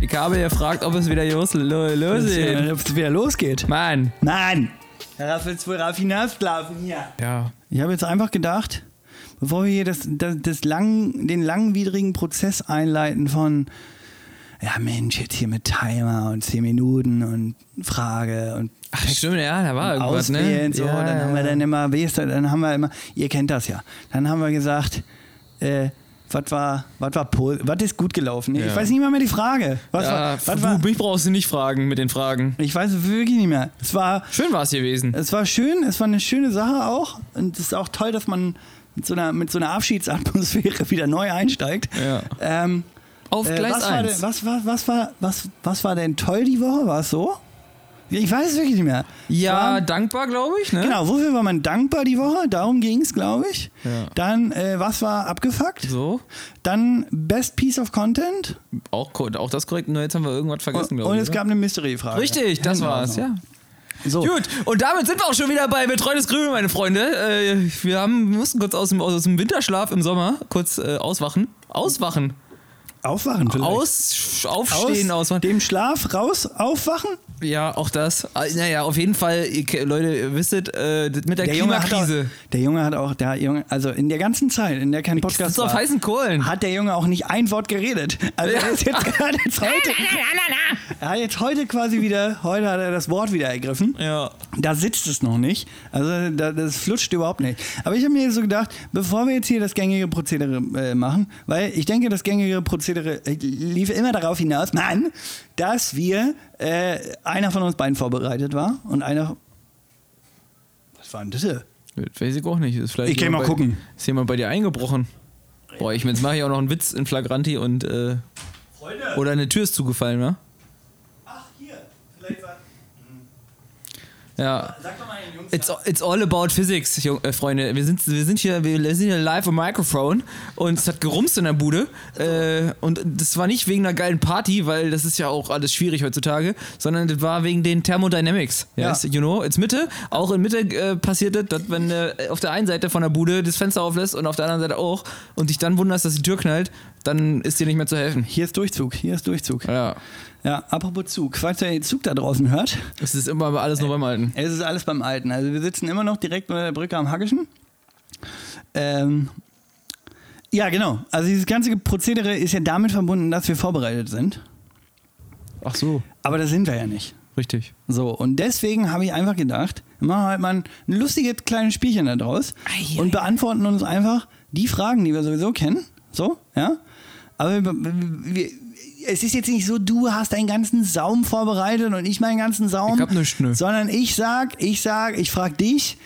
Ich habe gefragt, ob es wieder los, lo, los ist. Ob es wieder losgeht. Mann. Nein! Darauf willst du Raffinat laufen hier. Ja. Ich habe jetzt einfach gedacht, bevor wir hier das, das, das lang, den langwidrigen Prozess einleiten von, ja Mensch, jetzt hier mit Timer und 10 Minuten und Frage und Ach, stimmt, ja, da war irgendwas, ne? so, ja, dann haben wir dann immer, wie ist das, dann haben wir immer, ihr kennt das ja, dann haben wir gesagt, äh, was war, was war, was ist gut gelaufen? Ich Ja. weiß nicht mal mehr die Frage. Was ja, war, was du, war, mich brauchst du nicht fragen mit den Fragen. ich weiß wirklich nicht mehr. Es war, Schön war es gewesen. es war schön, es war eine schöne Sache auch. Und es ist auch toll, dass man mit so einer, mit so einer Abschiedsatmosphäre wieder neu einsteigt. Ja. Ähm, Auf äh, Gleis was, war 1. denn, was, war, was, war, was, was war denn toll die Woche? War es so? Ich weiß es wirklich nicht mehr. Ja, war, dankbar, glaube ich, ne? genau, wofür war man dankbar die Woche? Darum ging es, glaube ich. Ja. Dann, äh, was war abgefuckt? So, Dann Best Piece of Content. auch, auch das korrekt, nur jetzt haben wir irgendwas vergessen, Und, glaube und ich. es oder? gab eine Mystery-Frage. Richtig, das Genau war's, ja. So. Gut, und damit sind wir auch schon wieder bei Betreutes Grübeln, meine Freunde. Äh, wir, haben, wir mussten kurz aus dem, aus dem Winterschlaf im Sommer kurz äh, auswachen. Auswachen. Aufwachen vielleicht. Aus, aufstehen, Aus auswachen. dem Schlaf raus, aufwachen. Ja, auch das. Ah, Naja, auf jeden Fall, ihr, Leute, ihr wisset, äh, mit der, Der Junge, hat auch, Klimakrise. der Junge hat auch, der Junge, also in der ganzen Zeit, in der kein Podcast ist auf war, heißen Kohlen. hat der Junge auch nicht ein Wort geredet. Also er ist jetzt gerade jetzt heute, er hat jetzt heute quasi wieder, heute hat er das Wort wieder ergriffen. Ja. Da sitzt es noch nicht. Also da, das flutscht überhaupt nicht. Aber ich habe mir so gedacht, bevor wir jetzt hier das gängige Prozedere äh, machen, weil ich denke, das gängige Prozedere äh, lief immer darauf hinaus, Mann, dass wir, äh, einer von uns beiden vorbereitet war und einer. Was war denn das? hier? Weiß ich auch nicht. Ist vielleicht Ich geh jemand mal bei, gucken. Ist jemand bei dir eingebrochen? Boah, ich, jetzt mache ich auch noch einen Witz in Flagranti und. Äh, oder eine Tür ist zugefallen, ne? Ach, hier. Vielleicht war. Ja. Sag doch mal den Jungs. It's, it's all about physics, Jung, äh, Freunde. Wir sind, wir, sind hier, wir sind hier live am Mikrofon und es hat gerumst in der Bude. Äh, und das war nicht wegen einer geilen Party, weil das ist ja auch alles schwierig heutzutage, sondern das war wegen den Thermodynamics. Ja. Yes, you know, it's Mitte. Auch in Mitte äh, passiert das, dass wenn äh, auf der einen Seite von der Bude das Fenster auflässt und auf der anderen Seite auch und dich dann wunderst, dass die Tür knallt, dann ist dir nicht mehr zu helfen. Hier ist Durchzug, hier ist Durchzug. Ja. Ja, apropos Zug. Falls ihr den Zug da draußen hört, Es ist immer alles nur beim Alten. es ist alles beim Alten. Also wir sitzen immer noch direkt unter der Brücke am Hackischen. Ähm, ja, genau. Also dieses ganze Prozedere ist ja damit verbunden, dass wir vorbereitet sind. Ach so, Aber das sind wir ja nicht. richtig. So, und deswegen habe ich einfach gedacht, wir machen halt mal ein lustiges kleines Spielchen da draus Ei, und beantworten uns einfach die Fragen, die wir sowieso kennen. So, ja. Aber wir, wir, es ist jetzt nicht so, du hast deinen ganzen Saum vorbereitet und ich meinen ganzen Saum. Ich hab nichts, nö. Sondern ich sag, ich sag, ich frag dich,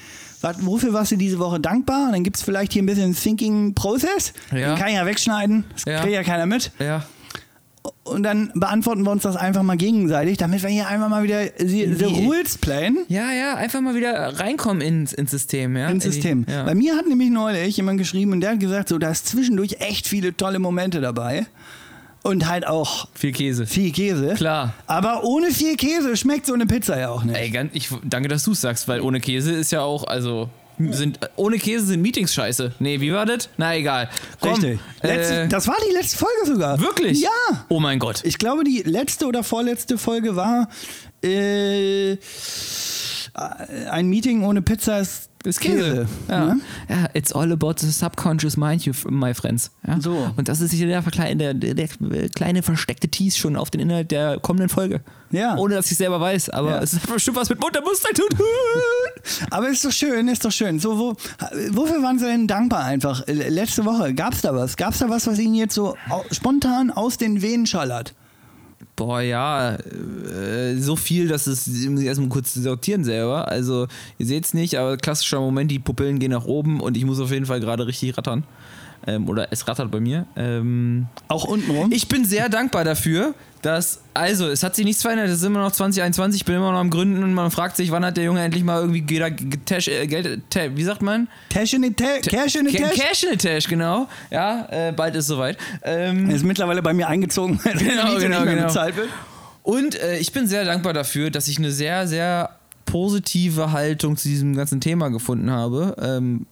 was, wofür warst du diese Woche dankbar? Und dann gibt es vielleicht hier ein bisschen Thinking-Prozess. Ja. Den kann ich ja wegschneiden. Das Ja. kriegt ja keiner mit. Ja. Und dann beantworten wir uns das einfach mal gegenseitig, damit wir hier einfach mal wieder the, the Die- Rules playen Ja, ja, einfach mal wieder reinkommen ins, ins System, ja. ins System. Ja. Bei mir hat nämlich neulich jemand geschrieben und der hat gesagt, so, da ist zwischendurch echt viele tolle Momente dabei. Und halt auch Viel Käse. viel Käse. Klar. Aber ohne viel Käse schmeckt so eine Pizza ja auch nicht. Ey, ganz, ich danke, dass du es sagst, weil ohne Käse ist ja auch, also sind ohne Käse sind Meetings scheiße. Nee, wie war das? Na egal. Komm, Richtig. Letzte, Äh, das war die letzte Folge sogar. wirklich? Ja. Oh mein Gott. Ich glaube, die letzte oder vorletzte Folge war äh, ein Meeting ohne Pizza ist, ist Käse. Ja. ne? ja, it's all about the subconscious mind, you, my friends. Ja? So. Und das ist der, der, der, kleine versteckte Tease schon auf den Inhalt der kommenden Folge. Ja. Ohne dass ich selber weiß, aber Ja. es hat bestimmt was mit Mutterbewusstsein zu tun. Aber ist doch schön, ist doch schön. So, wo, wofür waren Sie denn dankbar einfach? Äh, Letzte Woche, gab es da was? Gab es da was, was Ihnen jetzt so spontan aus den Venen schallert? Boah, ja, äh, so viel, dass es ich muss erstmal kurz sortieren selber. Also, ihr seht es nicht, aber klassischer Moment, die Pupillen gehen nach oben und ich muss auf jeden Fall gerade richtig rattern. Ähm, oder es rattert bei mir. Ähm, Auch untenrum? ich bin sehr dankbar dafür, dass, also, es hat sich nichts verändert, es ist immer noch 2021, ich bin immer noch am Gründen und man fragt sich, wann hat der Junge endlich mal irgendwie Tash, äh, Geld, wie sagt man? Cash in the Ta- Cash in the? Cash in the Tash, genau. Ja, äh, bald ist soweit. Ähm, Er ist mittlerweile bei mir eingezogen, weil Genau, genau, nicht genau. bezahlt wird. Und äh, ich bin sehr dankbar dafür, dass ich eine sehr, sehr positive Haltung zu diesem ganzen Thema gefunden habe. Ähm,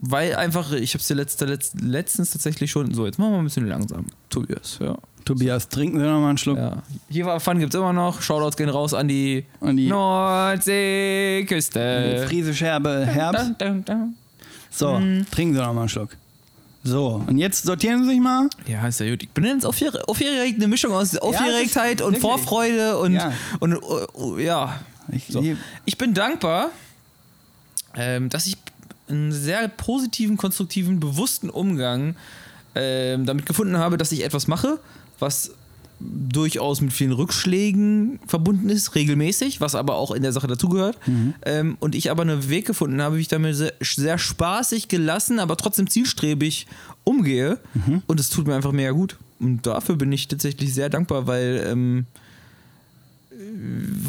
weil einfach, ich habe es dir letzte, letzt, letztens tatsächlich schon. So, jetzt machen wir ein bisschen langsam. Tobias, ja. Tobias, trinken Sie noch mal einen Schluck. ja. Hier war Fun gibt's immer noch. Shoutouts gehen raus an die, An die- Nordseeküste. Friese Scherbe Herbst. Dun, dun, dun. So, trinken Sie noch mal einen Schluck. So, und jetzt sortieren Sie sich mal. Ja, ist ja gut. Ich bin jetzt aufgeregt, aufgeregt eine Mischung aus Aufgeregtheit und wirklich. Vorfreude und, Ja. und, uh, uh, ja. Ich, So. Ich bin dankbar, ähm, dass ich einen sehr positiven, konstruktiven, bewussten Umgang ähm, damit gefunden habe, dass ich etwas mache, was durchaus mit vielen Rückschlägen verbunden ist, regelmäßig, was aber auch in der Sache dazugehört. Ähm, und ich aber einen Weg gefunden habe, wie ich damit sehr, sehr spaßig, gelassen, aber trotzdem zielstrebig umgehe. Und es tut mir einfach mega gut. Und dafür bin ich tatsächlich sehr dankbar, weil ähm,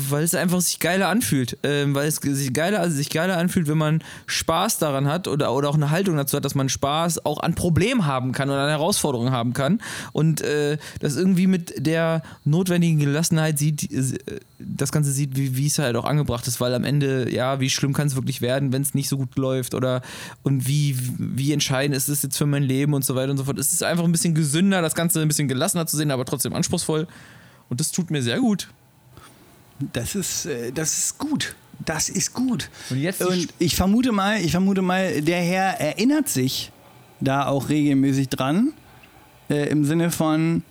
weil es einfach sich geiler anfühlt. Ähm, weil es sich geiler, also sich geiler anfühlt, wenn man Spaß daran hat oder, oder auch eine Haltung dazu hat, dass man Spaß auch an Problemen haben kann oder an Herausforderungen haben kann. Und äh, das irgendwie mit der notwendigen Gelassenheit sieht, äh, das Ganze sieht, wie, es halt auch angebracht ist, weil am Ende, ja, wie schlimm kann es wirklich werden, wenn es nicht so gut läuft oder und wie, wie entscheidend ist es jetzt für mein Leben und so weiter und so fort. Es ist einfach ein bisschen gesünder, das Ganze ein bisschen gelassener zu sehen, aber trotzdem anspruchsvoll. Und das tut mir sehr gut. Das ist, äh, das ist gut. Das ist gut. Und jetzt Und ich vermute mal, ich vermute mal, der Herr erinnert sich da auch regelmäßig dran. Äh, Im Sinne von,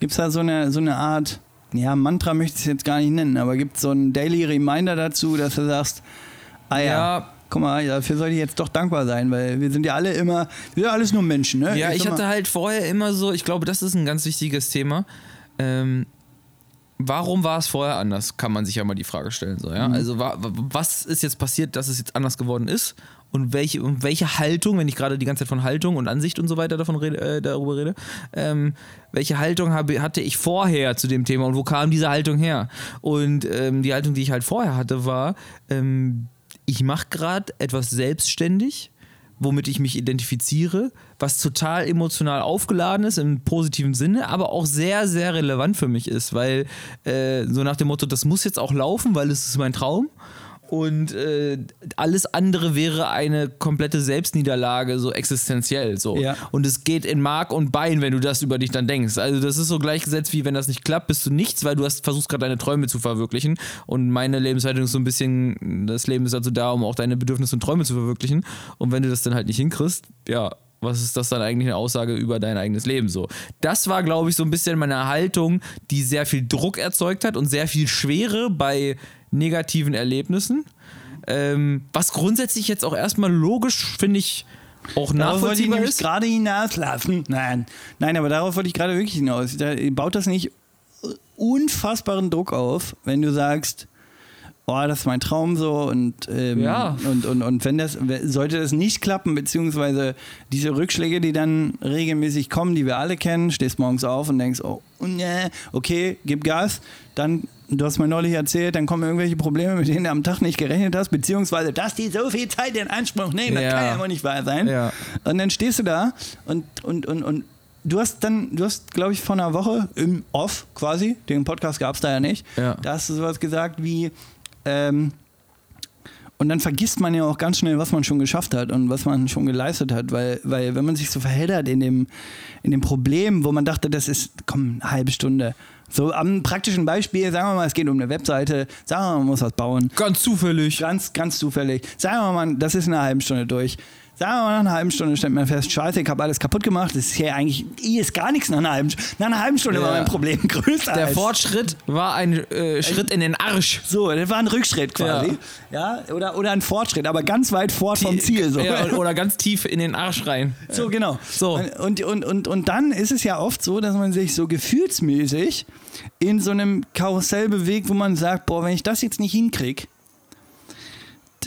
gibt es da so eine, so eine Art, ja, Mantra möchte ich es jetzt gar nicht nennen, aber gibt es so einen Daily Reminder dazu, dass du sagst, ah ja, Ja. guck mal, dafür sollte ich jetzt doch dankbar sein, weil wir sind ja alle immer, wir sind ja alles nur Menschen, ne? Ja, ich sag hatte halt vorher immer so, ich glaube, das ist ein ganz wichtiges Thema. Ähm, warum war es vorher anders? Kann man sich ja mal die Frage stellen. So, ja? Also, wa wa- was ist jetzt passiert, dass es jetzt anders geworden ist? Und welche, und welche Haltung, wenn ich gerade die ganze Zeit von Haltung und Ansicht und so weiter davon rede, äh, darüber rede, ähm, welche Haltung habe, hatte ich vorher zu dem Thema und wo kam diese Haltung her? Und ähm, die Haltung, die ich halt vorher hatte, war, ähm, ich mache gerade etwas selbstständig, womit ich mich identifiziere, was total emotional aufgeladen ist im positiven Sinne, aber auch sehr, sehr relevant für mich ist, weil äh, so nach dem Motto, das muss jetzt auch laufen, weil es ist mein Traum. Und äh, alles andere wäre eine komplette Selbstniederlage, so existenziell. So. Ja. Und es geht in Mark und Bein, wenn du das über dich dann denkst. Also, das ist so gleichgesetzt wie wenn das nicht klappt, bist du nichts, weil du hast versuchst gerade deine Träume zu verwirklichen. Und meine Lebenshaltung ist so ein bisschen, das Leben ist also da, um auch deine Bedürfnisse und Träume zu verwirklichen. Und wenn du das dann halt nicht hinkriegst, ja, was ist das dann eigentlich eine Aussage über dein eigenes Leben so? Das war, glaube ich, so ein bisschen meine Haltung, die sehr viel Druck erzeugt hat und sehr viel Schwere bei negativen Erlebnissen. Ähm, was grundsätzlich jetzt auch erstmal logisch, finde ich, auch Darauf wollte ich nämlich gerade hinauslassen. Nein, nein, aber darauf wollte ich gerade wirklich hinaus. Da baut das nicht unfassbaren Druck auf, wenn du sagst, oh, das ist mein Traum so und, ähm, Ja. und, und, und wenn das, sollte das nicht klappen, beziehungsweise diese Rückschläge, die dann regelmäßig kommen, die wir alle kennen, stehst morgens auf und denkst, oh, nee, okay, gib Gas, dann, du hast mir neulich erzählt, dann kommen irgendwelche Probleme, mit denen du am Tag nicht gerechnet hast, beziehungsweise, dass die so viel Zeit in Anspruch nehmen, das Ja. kann ja wohl nicht wahr sein. Ja. Und dann stehst du da und, und, und, und du hast dann, du hast, glaube ich, vor einer Woche im Off quasi, den Podcast gab es da ja nicht, Ja. da hast du sowas gesagt wie, ähm, und dann vergisst man ja auch ganz schnell, was man schon geschafft hat und was man schon geleistet hat, weil, weil wenn man sich so verheddert in dem, in dem Problem, wo man dachte, das ist, komm, eine halbe Stunde. So am praktischen Beispiel, sagen wir mal, es geht um eine Webseite, sagen wir mal, man muss was bauen. Ganz zufällig. Ganz, ganz zufällig. Sagen wir mal, das ist in einer halben Stunde durch. Sagen wir mal, nach einer halben Stunde stellt man fest, scheiße, ich habe alles kaputt gemacht. Das ist ja eigentlich, hier ist gar nichts nach einer halben Stunde. Nach einer halben Stunde Ja. war mein Problem größer. Der Fortschritt war ein äh, Schritt in den Arsch. so, das war ein Rückschritt quasi. Ja, oder, oder ein Fortschritt, aber ganz weit fort vom Ziel. So. Ja, oder ganz tief in den Arsch rein. So, genau. So. Und, und, und, und dann ist es ja oft so, dass man sich so gefühlsmäßig in so einem Karussell bewegt, wo man sagt, boah, wenn ich das jetzt nicht hinkriege,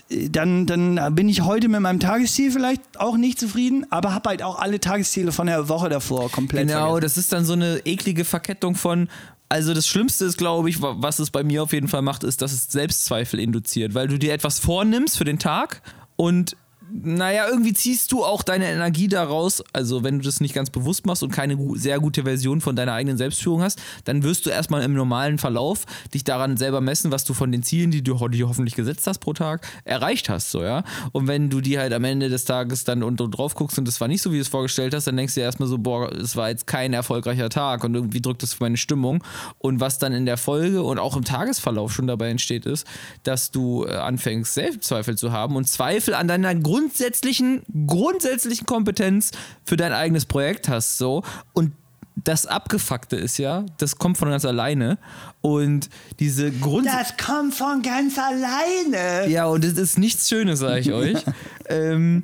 dann, dann bin ich heute mit meinem Tagesziel vielleicht auch nicht zufrieden, aber habe halt auch alle Tagesziele von der Woche davor komplett Genau, vergessen. das ist dann so eine eklige Verkettung von. Also das Schlimmste ist, glaube ich, wa- was es bei mir auf jeden Fall macht, ist, dass es Selbstzweifel induziert, weil du dir etwas vornimmst für den Tag und naja, irgendwie ziehst du auch deine Energie daraus. Also, wenn du das nicht ganz bewusst machst und keine sehr gute Version von deiner eigenen Selbstführung hast, dann wirst du erstmal im normalen Verlauf dich daran selber messen, was du von den Zielen, die du du hoffentlich gesetzt hast pro Tag, erreicht hast, so, ja. Und wenn du die halt am Ende des Tages dann und, und drauf guckst und das war nicht so, wie du es vorgestellt hast, dann denkst du dir erstmal so, boah, es war jetzt kein erfolgreicher Tag und irgendwie drückt das auf meine Stimmung. Und was dann in der Folge und auch im Tagesverlauf schon dabei entsteht, ist, dass du äh, anfängst, Selbstzweifel zu haben und Zweifel an deiner grundsätzlichen, grundsätzlichen Kompetenz für dein eigenes Projekt hast, so. Und das Abgefuckte ist ja, das kommt von ganz alleine. Und diese Grund. Das kommt von ganz alleine. Ja, und es ist nichts Schönes, sage ich euch. ähm,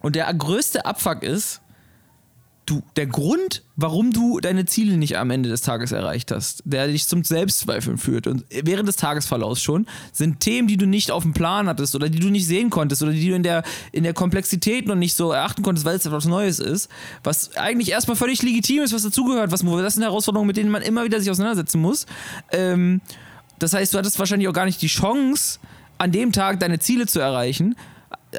und der größte Abfuck ist, du, der Grund, warum du deine Ziele nicht am Ende des Tages erreicht hast, der dich zum Selbstzweifeln führt und während des Tagesverlaufs schon, sind Themen, die du nicht auf dem Plan hattest oder die du nicht sehen konntest oder die du in der, in der Komplexität noch nicht so erachten konntest, weil es etwas Neues ist, was eigentlich erstmal völlig legitim ist, was dazugehört, was das sind Herausforderungen, mit denen man immer wieder sich auseinandersetzen muss. Ähm, das heißt, du hattest wahrscheinlich auch gar nicht die Chance, an dem Tag deine Ziele zu erreichen.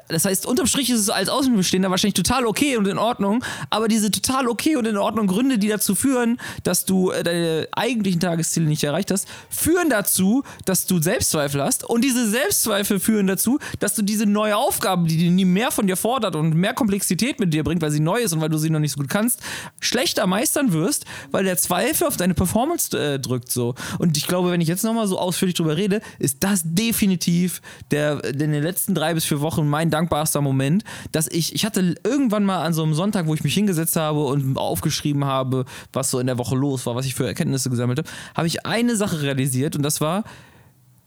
Das heißt, unterm Strich ist es als Außenstehender wahrscheinlich total okay und in Ordnung, aber diese total okay und in Ordnung Gründe, die dazu führen, dass du äh, deine eigentlichen Tagesziele nicht erreicht hast, führen dazu, dass du Selbstzweifel hast und diese Selbstzweifel führen dazu, dass du diese neue Aufgabe, die dir mehr von dir fordert und mehr Komplexität mit dir bringt, weil sie neu ist und weil du sie noch nicht so gut kannst, schlechter meistern wirst, weil der Zweifel auf deine Performance äh, drückt so. Und ich glaube, wenn ich jetzt nochmal so ausführlich drüber rede, ist das definitiv der in den letzten drei bis vier Wochen mein dankbarster Moment, dass ich, ich hatte irgendwann mal an so einem Sonntag, wo ich mich hingesetzt habe und aufgeschrieben habe, was so in der Woche los war, was ich für Erkenntnisse gesammelt habe, habe ich eine Sache realisiert und das war,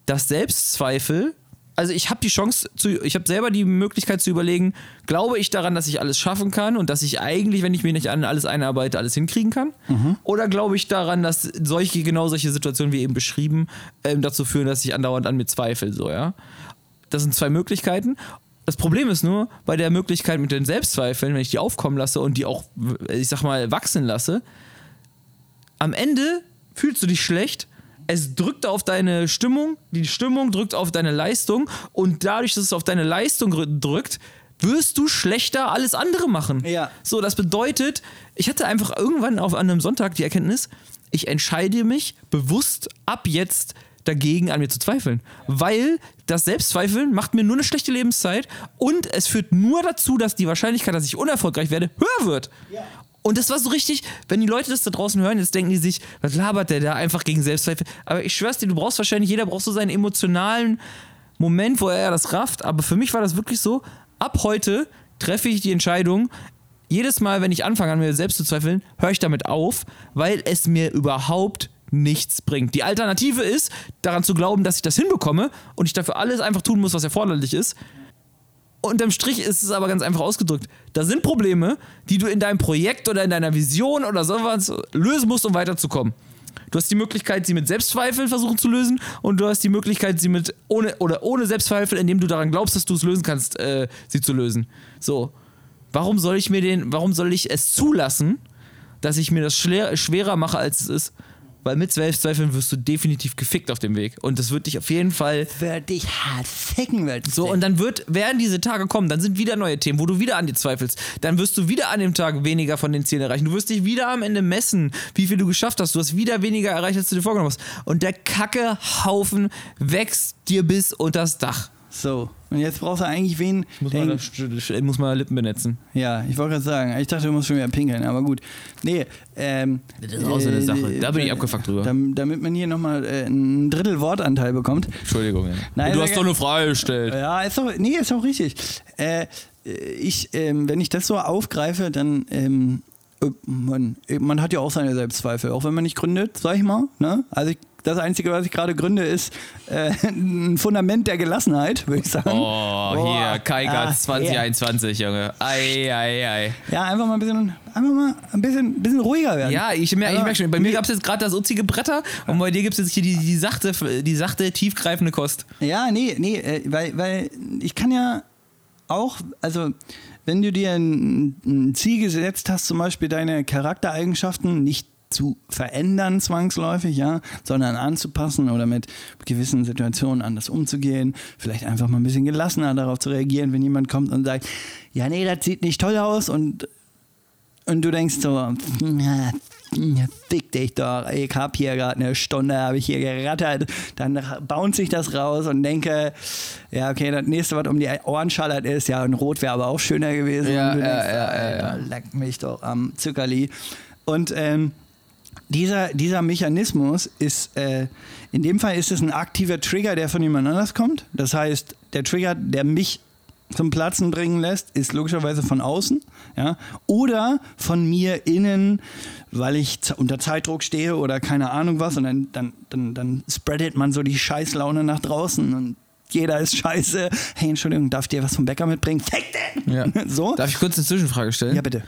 dass Selbstzweifel, also ich habe die Chance zu, ich habe selber die Möglichkeit zu überlegen, glaube ich daran, dass ich alles schaffen kann und dass ich eigentlich, wenn ich mir nicht an alles einarbeite, alles hinkriegen kann? Oder glaube ich daran, dass solche, genau solche Situationen wie eben beschrieben, ähm, dazu führen, dass ich andauernd an mir zweifle, so, ja? Das sind zwei Möglichkeiten. Das Problem ist nur, bei der Möglichkeit mit den Selbstzweifeln, wenn ich die aufkommen lasse und die auch, ich sag mal, wachsen lasse, am Ende fühlst du dich schlecht. Es drückt auf deine Stimmung, die Stimmung drückt auf deine Leistung und dadurch, dass es auf deine Leistung rü- drückt, wirst du schlechter alles andere machen. Ja. So, das bedeutet, ich hatte einfach irgendwann auf einem Sonntag die Erkenntnis, ich entscheide mich bewusst ab jetzt dagegen an mir zu zweifeln, weil das Selbstzweifeln macht mir nur eine schlechte Lebenszeit und es führt nur dazu, dass die Wahrscheinlichkeit, dass ich unerfolgreich werde, höher wird. Und das war so richtig, wenn die Leute das da draußen hören, jetzt denken die sich, was labert der da einfach gegen Selbstzweifel? Aber ich schwör's dir, du brauchst wahrscheinlich, jeder braucht so seinen emotionalen Moment, wo er das rafft. Aber für mich war das wirklich so, ab heute treffe ich die Entscheidung, jedes Mal, wenn ich anfange, an mir selbst zu zweifeln, höre ich damit auf, weil es mir überhaupt nichts bringt. Die Alternative ist, daran zu glauben, dass ich das hinbekomme und ich dafür alles einfach tun muss, was erforderlich ist. Unterm Strich ist es aber ganz einfach ausgedrückt. Da sind Probleme, die du in deinem Projekt oder in deiner Vision oder sowas lösen musst, um weiterzukommen. Du hast die Möglichkeit, sie mit Selbstzweifeln versuchen zu lösen und du hast die Möglichkeit, sie mit ohne oder ohne Selbstzweifel, indem du daran glaubst, dass du es lösen kannst, äh, sie zu lösen. So. Warum soll ich mir den, warum soll ich es zulassen, dass ich mir das schwer, schwerer mache, als es ist? Weil mit Selbstzweifeln wirst du definitiv gefickt auf dem Weg. Und das wird dich auf jeden Fall Wird dich hart ficken, wird so, und dann wird, werden diese Tage kommen, dann sind wieder neue Themen, wo du wieder an dir zweifelst. Dann wirst du wieder an dem Tag weniger von den Zielen erreichen. Du wirst dich wieder am Ende messen, wie viel du geschafft hast. Du hast wieder weniger erreicht, als du dir vorgenommen hast. Und der Kackehaufen wächst dir bis unter das Dach. So, und jetzt brauchst du eigentlich wen. Muss der- mal, ich muss mal Lippen benetzen. ja, ich wollte gerade sagen, ich dachte, du musst schon wieder pinkeln, aber gut. Nee, ähm. Das ist auch so eine Sache. Da bin ich abgefuckt drüber. Dam- Damit man hier nochmal äh, ein Drittel Wortanteil bekommt. Entschuldigung. Ja. Nein, du hast doch eine Frage gestellt. Ja, ist doch, nee, ist auch richtig. Äh, ich, ähm, wenn ich das so aufgreife, dann, ähm, äh, man, äh, man hat ja auch seine Selbstzweifel, auch wenn man nicht gründet, sag ich mal. Ne? Also ich, das Einzige, was ich gerade gründe, ist äh, ein Fundament der Gelassenheit, würde ich sagen. Oh, Boah. hier, Kai Ah, Gatz 2021, Junge. Ei, ei, ei. Ja, einfach mal ein bisschen, einfach mal ein bisschen, bisschen ruhiger werden. Ja, ich merke ich Aber- merk schon. Bei mir gab es jetzt gerade das utzige Bretter und bei dir gibt es jetzt hier die, die, sachte, die sachte, tiefgreifende Kost. Ja, nee, nee, äh, weil, weil ich kann ja auch, also wenn du dir ein, ein Ziel gesetzt hast, zum Beispiel deine Charaktereigenschaften nicht zu verändern zwangsläufig, ja, sondern anzupassen oder mit gewissen Situationen anders umzugehen, vielleicht einfach mal ein bisschen gelassener darauf zu reagieren, wenn jemand kommt und sagt, ja, nee, das sieht nicht toll aus und und du denkst so, fick dich doch, ich hab hier gerade eine Stunde, habe ich hier gerattert, dann bounce sich das raus und denke, ja, okay, das nächste, was um die Ohren schallert, ist, ja, ein Rot wäre aber auch schöner gewesen. Ja, und du ja, denkst, ja, ja, ja. leck mich doch am Zuckerli. Und ähm, dieser, dieser Mechanismus ist, äh, in dem Fall ist es ein aktiver Trigger, der von jemand anders kommt. Das heißt, der Trigger, der mich zum Platzen bringen lässt, ist logischerweise von außen, ja, oder von mir innen, weil ich unter Zeitdruck stehe oder keine Ahnung was und dann, dann, dann, dann spreadet man so die Scheißlaune nach draußen und jeder ist scheiße. Hey, Entschuldigung, darf ich dir was vom Bäcker mitbringen? Fick den! Ja. So? Darf ich kurz eine Zwischenfrage stellen? Ja, bitte.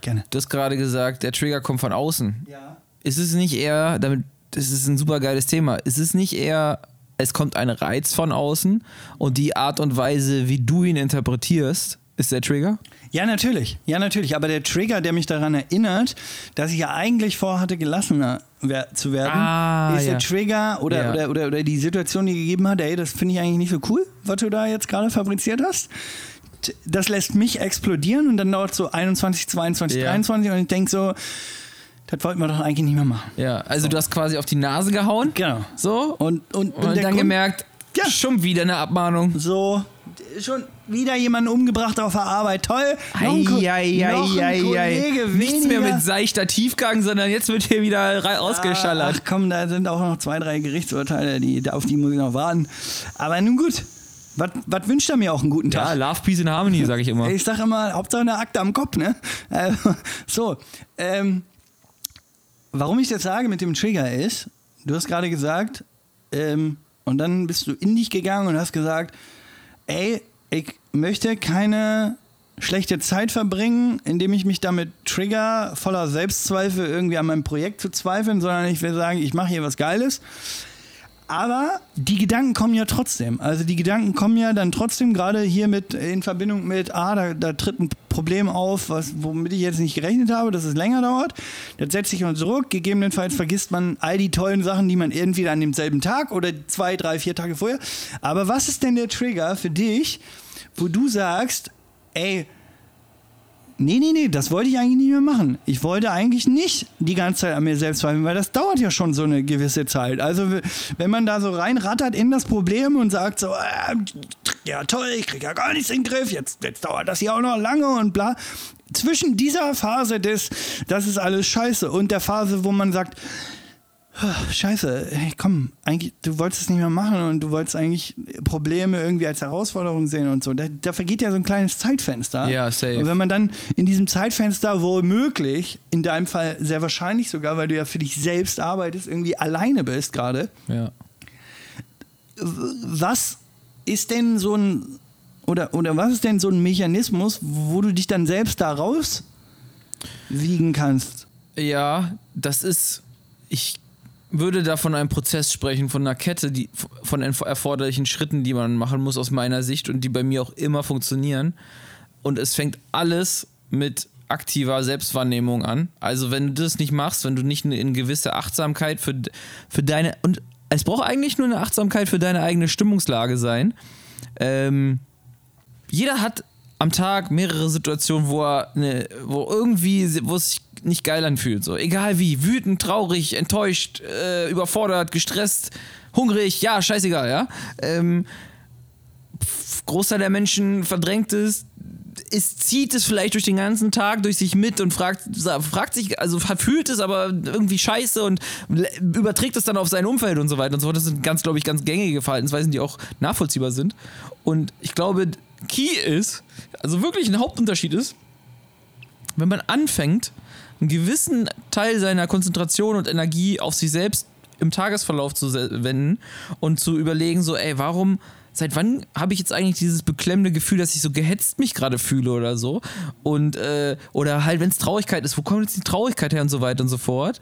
Gerne. Du hast gerade gesagt, der Trigger kommt von außen. Ja. Ist es nicht eher, damit, das ist ein super geiles Thema, ist es nicht eher, es kommt ein Reiz von außen und die Art und Weise, wie du ihn interpretierst, ist der Trigger? Ja, natürlich. Ja, natürlich. Aber der Trigger, der mich daran erinnert, dass ich ja eigentlich vorhatte, gelassener zu werden, Ah, ist ja. der Trigger oder, Ja. oder, oder, oder die Situation, die gegeben hat, ey, das finde ich eigentlich nicht so cool, was du da jetzt gerade fabriziert hast. Das lässt mich explodieren und dann dauert so 21, 22, Ja. 23 und ich denke so, das wollten wir doch eigentlich nicht mehr machen. Ja, also du hast quasi auf die Nase gehauen. Genau. So. Und, und, Und der dann Grund- gemerkt, Ja. schon wieder eine Abmahnung. So, schon wieder jemanden umgebracht auf der Arbeit. Toll. Noch ein, Ko- noch ein Kollege Nichts mehr mit seichter Tiefgang, sondern jetzt wird hier wieder rei- ausgeschallert. Ach komm, da sind auch noch zwei, drei Gerichtsurteile, die, auf die muss ich noch warten. Aber nun gut. Was was wünscht er mir auch einen guten ja, Tag? Love, Peace and Harmony, sag ich immer. Ich sag immer, Hauptsache eine Akte am Kopf, ne? Also, so, ähm, warum ich das sage mit dem Trigger ist, du hast gerade gesagt, ähm, und dann bist du in dich gegangen und hast gesagt, ey, ich möchte keine schlechte Zeit verbringen, indem ich mich damit trigger, voller Selbstzweifel irgendwie an meinem Projekt zu zweifeln, sondern ich will sagen, ich mache hier was Geiles. Aber die Gedanken kommen ja trotzdem. Also die Gedanken kommen ja dann trotzdem gerade hier mit in Verbindung mit, ah, da, da tritt ein Problem auf, was, womit ich jetzt nicht gerechnet habe, dass es länger dauert. Das setzt sich unter Druck. Gegebenenfalls vergisst man all die tollen Sachen, die man entweder an demselben Tag oder zwei, drei, vier Tage vorher. Aber was ist denn der Trigger für dich, wo du sagst, ey, Nee, nee, nee, das wollte ich eigentlich nicht mehr machen. Ich wollte eigentlich nicht die ganze Zeit an mir selbst zweifeln, weil das dauert ja schon so eine gewisse Zeit. Also, wenn man da so reinrattert in das Problem und sagt so, äh, ja toll, ich krieg ja gar nichts in den Griff, jetzt, jetzt dauert das hier auch noch lange und bla. Zwischen dieser Phase des, das ist alles scheiße und der Phase, wo man sagt, Scheiße, hey, komm, eigentlich, du wolltest es nicht mehr machen und du wolltest eigentlich Probleme irgendwie als Herausforderung sehen und so. Da, da vergeht ja so ein kleines Zeitfenster. Ja, safe. Und wenn man dann in diesem Zeitfenster womöglich, in deinem Fall sehr wahrscheinlich sogar, weil du ja für dich selbst arbeitest, irgendwie alleine bist gerade, Ja. was ist denn so ein oder, oder was ist denn so ein Mechanismus, wo du dich dann selbst da rauswiegen kannst? Ja, das ist. Ich würde da von einem Prozess sprechen, von einer Kette, die, von erf- erforderlichen Schritten, die man machen muss aus meiner Sicht und die bei mir auch immer funktionieren. Und es fängt alles mit aktiver Selbstwahrnehmung an. Also wenn du das nicht machst, wenn du nicht eine, eine gewisse Achtsamkeit für, für deine und es braucht eigentlich nur eine Achtsamkeit für deine eigene Stimmungslage sein. Ähm, jeder hat am Tag mehrere Situationen, wo er eine, wo irgendwie, wo es sich nicht geil anfühlt. So, egal wie, wütend, traurig, enttäuscht, äh, überfordert, gestresst, hungrig, ja, scheißegal, ja. Ähm, Großteil der Menschen verdrängt es, es zieht es vielleicht durch den ganzen Tag durch sich mit und fragt, fragt sich, also fühlt es aber irgendwie scheiße und überträgt es dann auf sein Umfeld und so weiter und so fort. Das sind ganz, glaube ich, ganz gängige Verhaltensweisen, die auch nachvollziehbar sind. Und ich glaube, Key ist, also wirklich ein Hauptunterschied ist, wenn man anfängt, einen gewissen Teil seiner Konzentration und Energie auf sich selbst im Tagesverlauf zu wenden und zu überlegen, so, ey, warum, seit wann habe ich jetzt eigentlich dieses beklemmende Gefühl, dass ich so gehetzt mich gerade fühle oder so? Und, äh, oder halt, wenn es Traurigkeit ist, wo kommt jetzt die Traurigkeit her und so weiter und so fort?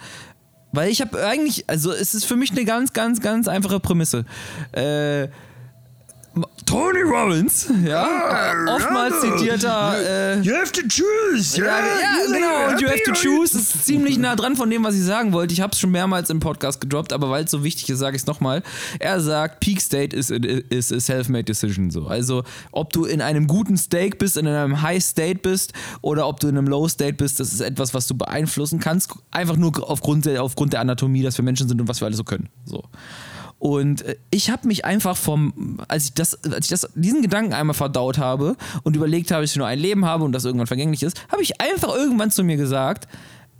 Weil ich habe eigentlich, also es ist für mich eine ganz, ganz, ganz einfache Prämisse. Äh, Tony Robbins, ja, oftmals zitierter. Äh, You have to choose. ja, ja, genau. Und you have to choose ist ziemlich nah dran von dem, was ich sagen wollte. Ich habe es schon mehrmals im Podcast gedroppt, aber weil es so wichtig ist, sage ich es nochmal. Er sagt, Peak State is, is a self-made decision. So. Also, ob du in einem guten State bist, in einem High State bist oder ob du in einem Low State bist, das ist etwas, was du beeinflussen kannst. Einfach nur aufgrund der, aufgrund der Anatomie, dass wir Menschen sind und was wir alle so können. So. Und äh, ich habe mich einfach vom, als ich das, als ich das, diesen Gedanken einmal verdaut habe und überlegt habe, dass ich nur ein Leben habe und das irgendwann vergänglich ist, habe ich einfach irgendwann zu mir gesagt,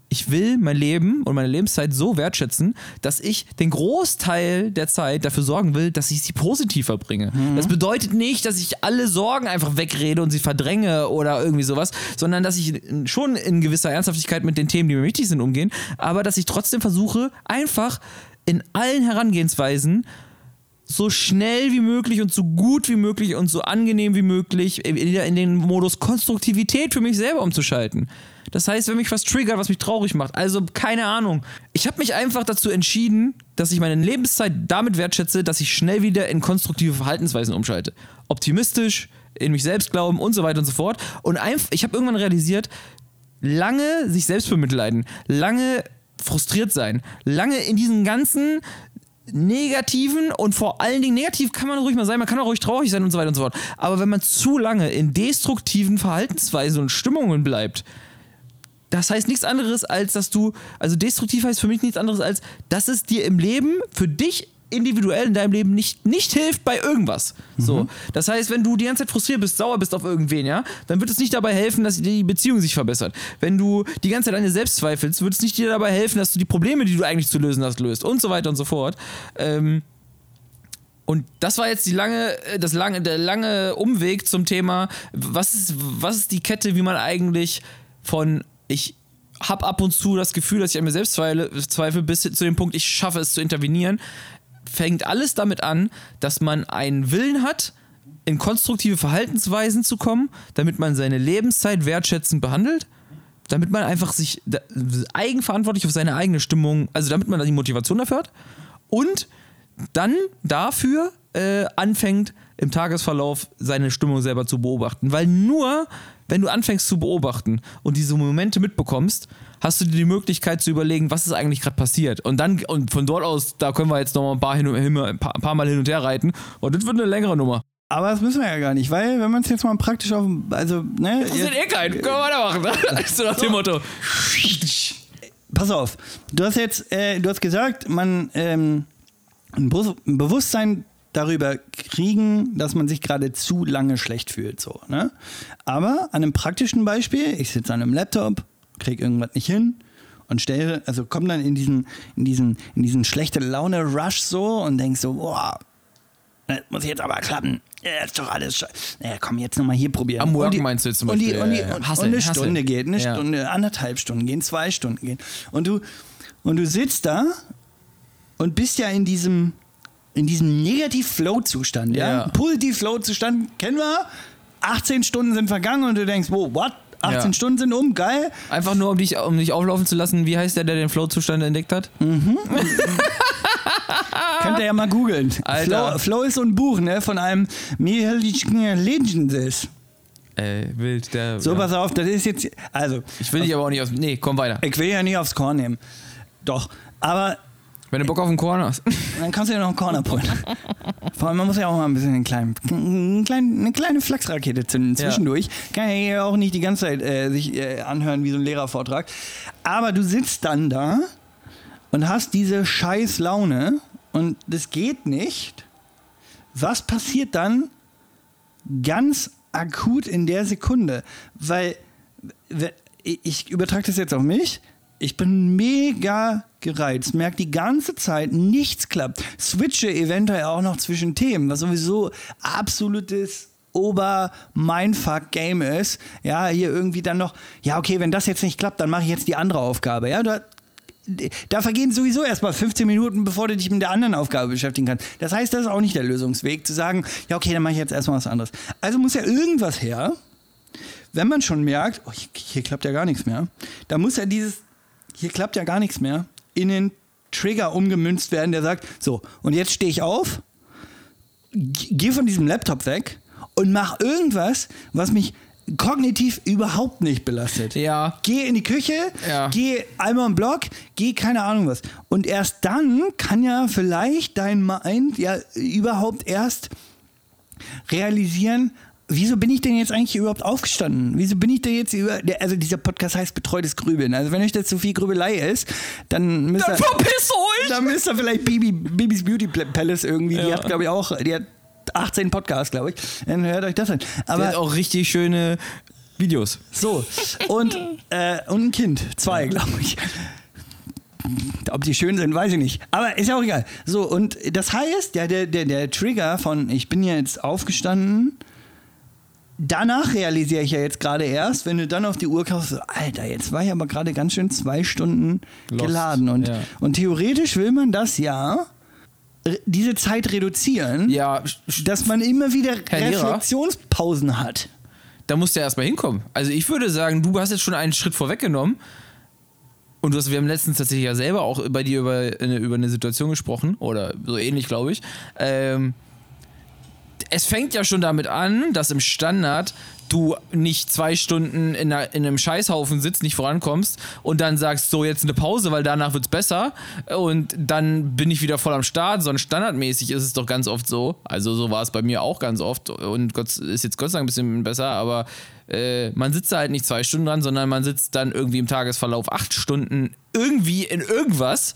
ich will mein Leben und meine Lebenszeit so wertschätzen, dass ich den Großteil der Zeit dafür sorgen will, dass ich sie positiv verbringe. Das bedeutet nicht, dass ich alle Sorgen einfach wegrede und sie verdränge oder irgendwie sowas, sondern dass ich schon in gewisser Ernsthaftigkeit mit den Themen, die mir wichtig sind, umgehen, aber dass ich trotzdem versuche, einfach in allen Herangehensweisen so schnell wie möglich und so gut wie möglich und so angenehm wie möglich in den Modus Konstruktivität für mich selber umzuschalten. Das heißt, wenn mich was triggert, was mich traurig macht, also keine Ahnung. Ich habe mich einfach dazu entschieden, dass ich meine Lebenszeit damit wertschätze, dass ich schnell wieder in konstruktive Verhaltensweisen umschalte. Optimistisch, in mich selbst glauben und so weiter und so fort. Und ich habe irgendwann realisiert, lange sich selbst bemitleiden, lange frustriert sein, lange in diesen ganzen negativen und vor allen Dingen negativ kann man ruhig mal sein, man kann auch ruhig traurig sein und so weiter und so fort. Aber wenn man zu lange in destruktiven Verhaltensweisen und Stimmungen bleibt, das heißt nichts anderes als, dass du, also destruktiv heißt für mich nichts anderes als, dass es dir im Leben für dich individuell in deinem Leben nicht, nicht hilft bei irgendwas. So. Das heißt, wenn du die ganze Zeit frustriert bist, sauer bist auf irgendwen, ja, dann wird es nicht dabei helfen, dass die Beziehung sich verbessert. Wenn du die ganze Zeit an dir selbst zweifelst, wird es nicht dir dabei helfen, dass du die Probleme, die du eigentlich zu lösen hast, löst und so weiter und so fort. Ähm, und das war jetzt die lange, äh, das lange, der lange Umweg zum Thema, was ist, was ist die Kette, wie man eigentlich von ich habe ab und zu das Gefühl, dass ich an mir selbst zweifle, zweifle bis zu dem Punkt, ich schaffe es zu intervenieren, fängt alles damit an, dass man einen Willen hat, in konstruktive Verhaltensweisen zu kommen, damit man seine Lebenszeit wertschätzend behandelt, damit man einfach sich eigenverantwortlich auf seine eigene Stimmung, also damit man da die Motivation dafür hat und dann dafür äh, anfängt, im Tagesverlauf seine Stimmung selber zu beobachten. Weil nur, wenn du anfängst zu beobachten und diese Momente mitbekommst, hast du dir die Möglichkeit zu überlegen, was ist eigentlich gerade passiert. Und dann, und von dort aus, da können wir jetzt noch mal ein paar, hin, hin, ein paar, ein paar Mal hin und her reiten. Und das wird eine längere Nummer. Aber das müssen wir ja gar nicht, weil wenn man es jetzt mal praktisch auf, also, ne, Das sind eh keinen. Können wir weitermachen. Ne? so nach dem Motto. pass auf, du hast jetzt, äh, du hast gesagt, man ähm, ein Bewusstsein darüber kriegen, dass man sich gerade zu lange schlecht fühlt, so, ne? Aber an einem praktischen Beispiel, ich sitze an einem Laptop, krieg irgendwas nicht hin und stelle, also komm dann in diesen, in diesen, in diesen schlechte Laune Rush so und denk so, boah, das muss jetzt aber klappen. Ja, ist doch alles scheiße. Ja, komm, jetzt nochmal hier probieren. Am Und die- meinst du jetzt zum und die, Beispiel, und, die, ja, ja. und, Hustle, und eine Hustle. Stunde geht, eine Ja. Stunde, anderthalb Stunden gehen, zwei Stunden gehen. Und du, und du sitzt da und bist ja in diesem, in diesem Negativ-Flow-Zustand, ja? Ja. Positiv-Flow-Zustand kennen wir. 18 Stunden sind vergangen und du denkst, wow, what? 18 Ja. Stunden sind um, geil. Einfach nur, um dich, um dich auflaufen zu lassen. Wie heißt der, der den Flow-Zustand entdeckt hat? Könnt ihr ja mal googeln. Flow, Flow ist so ein Buch, ne, von einem Michael Legendes. Äh, wild, der. So, ja. pass auf, das ist jetzt, also, Ich will dich aber auch nicht aus. Nee, komm weiter. ich will ja nicht aufs Korn nehmen. Doch, aber Wenn du Bock auf einen Korn hast. dann kannst du ja noch einen Corner pullen. Vor allem, man muss ja auch mal ein bisschen einen kleinen, einen kleinen, eine kleine Flachsrakete zünden zwischendurch. Kann ja auch nicht die ganze Zeit äh, sich äh, anhören wie so ein Lehrervortrag. Aber du sitzt dann da und hast diese scheiß Laune und das geht nicht. Was passiert dann ganz akut in der Sekunde? Weil we- ich übertrage das jetzt auf mich. Ich bin mega gereizt, merke die ganze Zeit, nichts klappt. Switche eventuell auch noch zwischen Themen, was sowieso absolutes Ober-Mindfuck-Game ist. Ja, hier irgendwie dann noch, ja, okay, wenn das jetzt nicht klappt, dann mache ich jetzt die andere Aufgabe. Ja, da, da vergehen sowieso erstmal 15 Minuten, bevor du dich mit der anderen Aufgabe beschäftigen kannst. Das heißt, das ist auch nicht der Lösungsweg, zu sagen, ja, okay, dann mache ich jetzt erstmal was anderes. Also muss ja irgendwas her, wenn man schon merkt, oh, hier, klappt ja gar nichts mehr, da muss ja dieses, hier klappt ja gar nichts mehr, in den Trigger umgemünzt werden, der sagt, so, und jetzt stehe ich auf g- geh von diesem Laptop weg und mach irgendwas, was mich kognitiv überhaupt nicht belastet. Ja. Geh in die Küche, Ja. geh einmal im Block, geh keine Ahnung was. Und erst dann kann ja vielleicht dein Mind ja überhaupt erst realisieren, wieso bin ich denn jetzt eigentlich überhaupt aufgestanden? Wieso bin ich denn jetzt über. der- Also dieser Podcast heißt Betreutes Grübeln. Also wenn euch das zu viel Grübelei ist, dann müsst Dann ihr. verpiss euch! Dann müsst ihr vielleicht Bibi, Bibis Beauty Palace irgendwie. Die Ja. hat, glaube ich, auch. Die hat 18 Podcasts, glaube ich. Dann hört euch das an. Der Aber hat auch richtig schöne Videos. so. Und, äh, und ein Kind. Zwei, glaube ich. Ob die schön sind, weiß ich nicht. Aber ist ja auch egal. So, und das heißt, ja, der, der, der Trigger von ich bin jetzt aufgestanden, danach realisiere ich ja jetzt gerade erst, wenn du dann auf die Uhr kaufst, so, Alter, jetzt war ich aber gerade ganz schön zwei Stunden Lost, geladen. Und, ja. und theoretisch will man das ja, diese Zeit reduzieren, Ja, dass man immer wieder Herr Lehrer? Reflexionspausen hat. da musst du ja erstmal hinkommen. Also ich würde sagen, du hast jetzt schon einen Schritt vorweggenommen. Und du hast, wir haben letztens tatsächlich ja selber auch bei dir über eine, über eine Situation gesprochen, oder so ähnlich, glaube ich. Ähm, es fängt ja schon damit an, dass im Standard du nicht zwei Stunden in, einer, in einem Scheißhaufen sitzt, nicht vorankommst und dann sagst, so jetzt eine Pause, weil danach wird's besser. Und dann bin ich wieder voll am Start, sondern standardmäßig ist es doch ganz oft so. Also so war es bei mir auch ganz oft. Und Gott, ist jetzt Gott sei Dank ein bisschen besser, aber äh, man sitzt da halt nicht zwei Stunden dran, sondern man sitzt dann irgendwie im Tagesverlauf acht Stunden irgendwie in irgendwas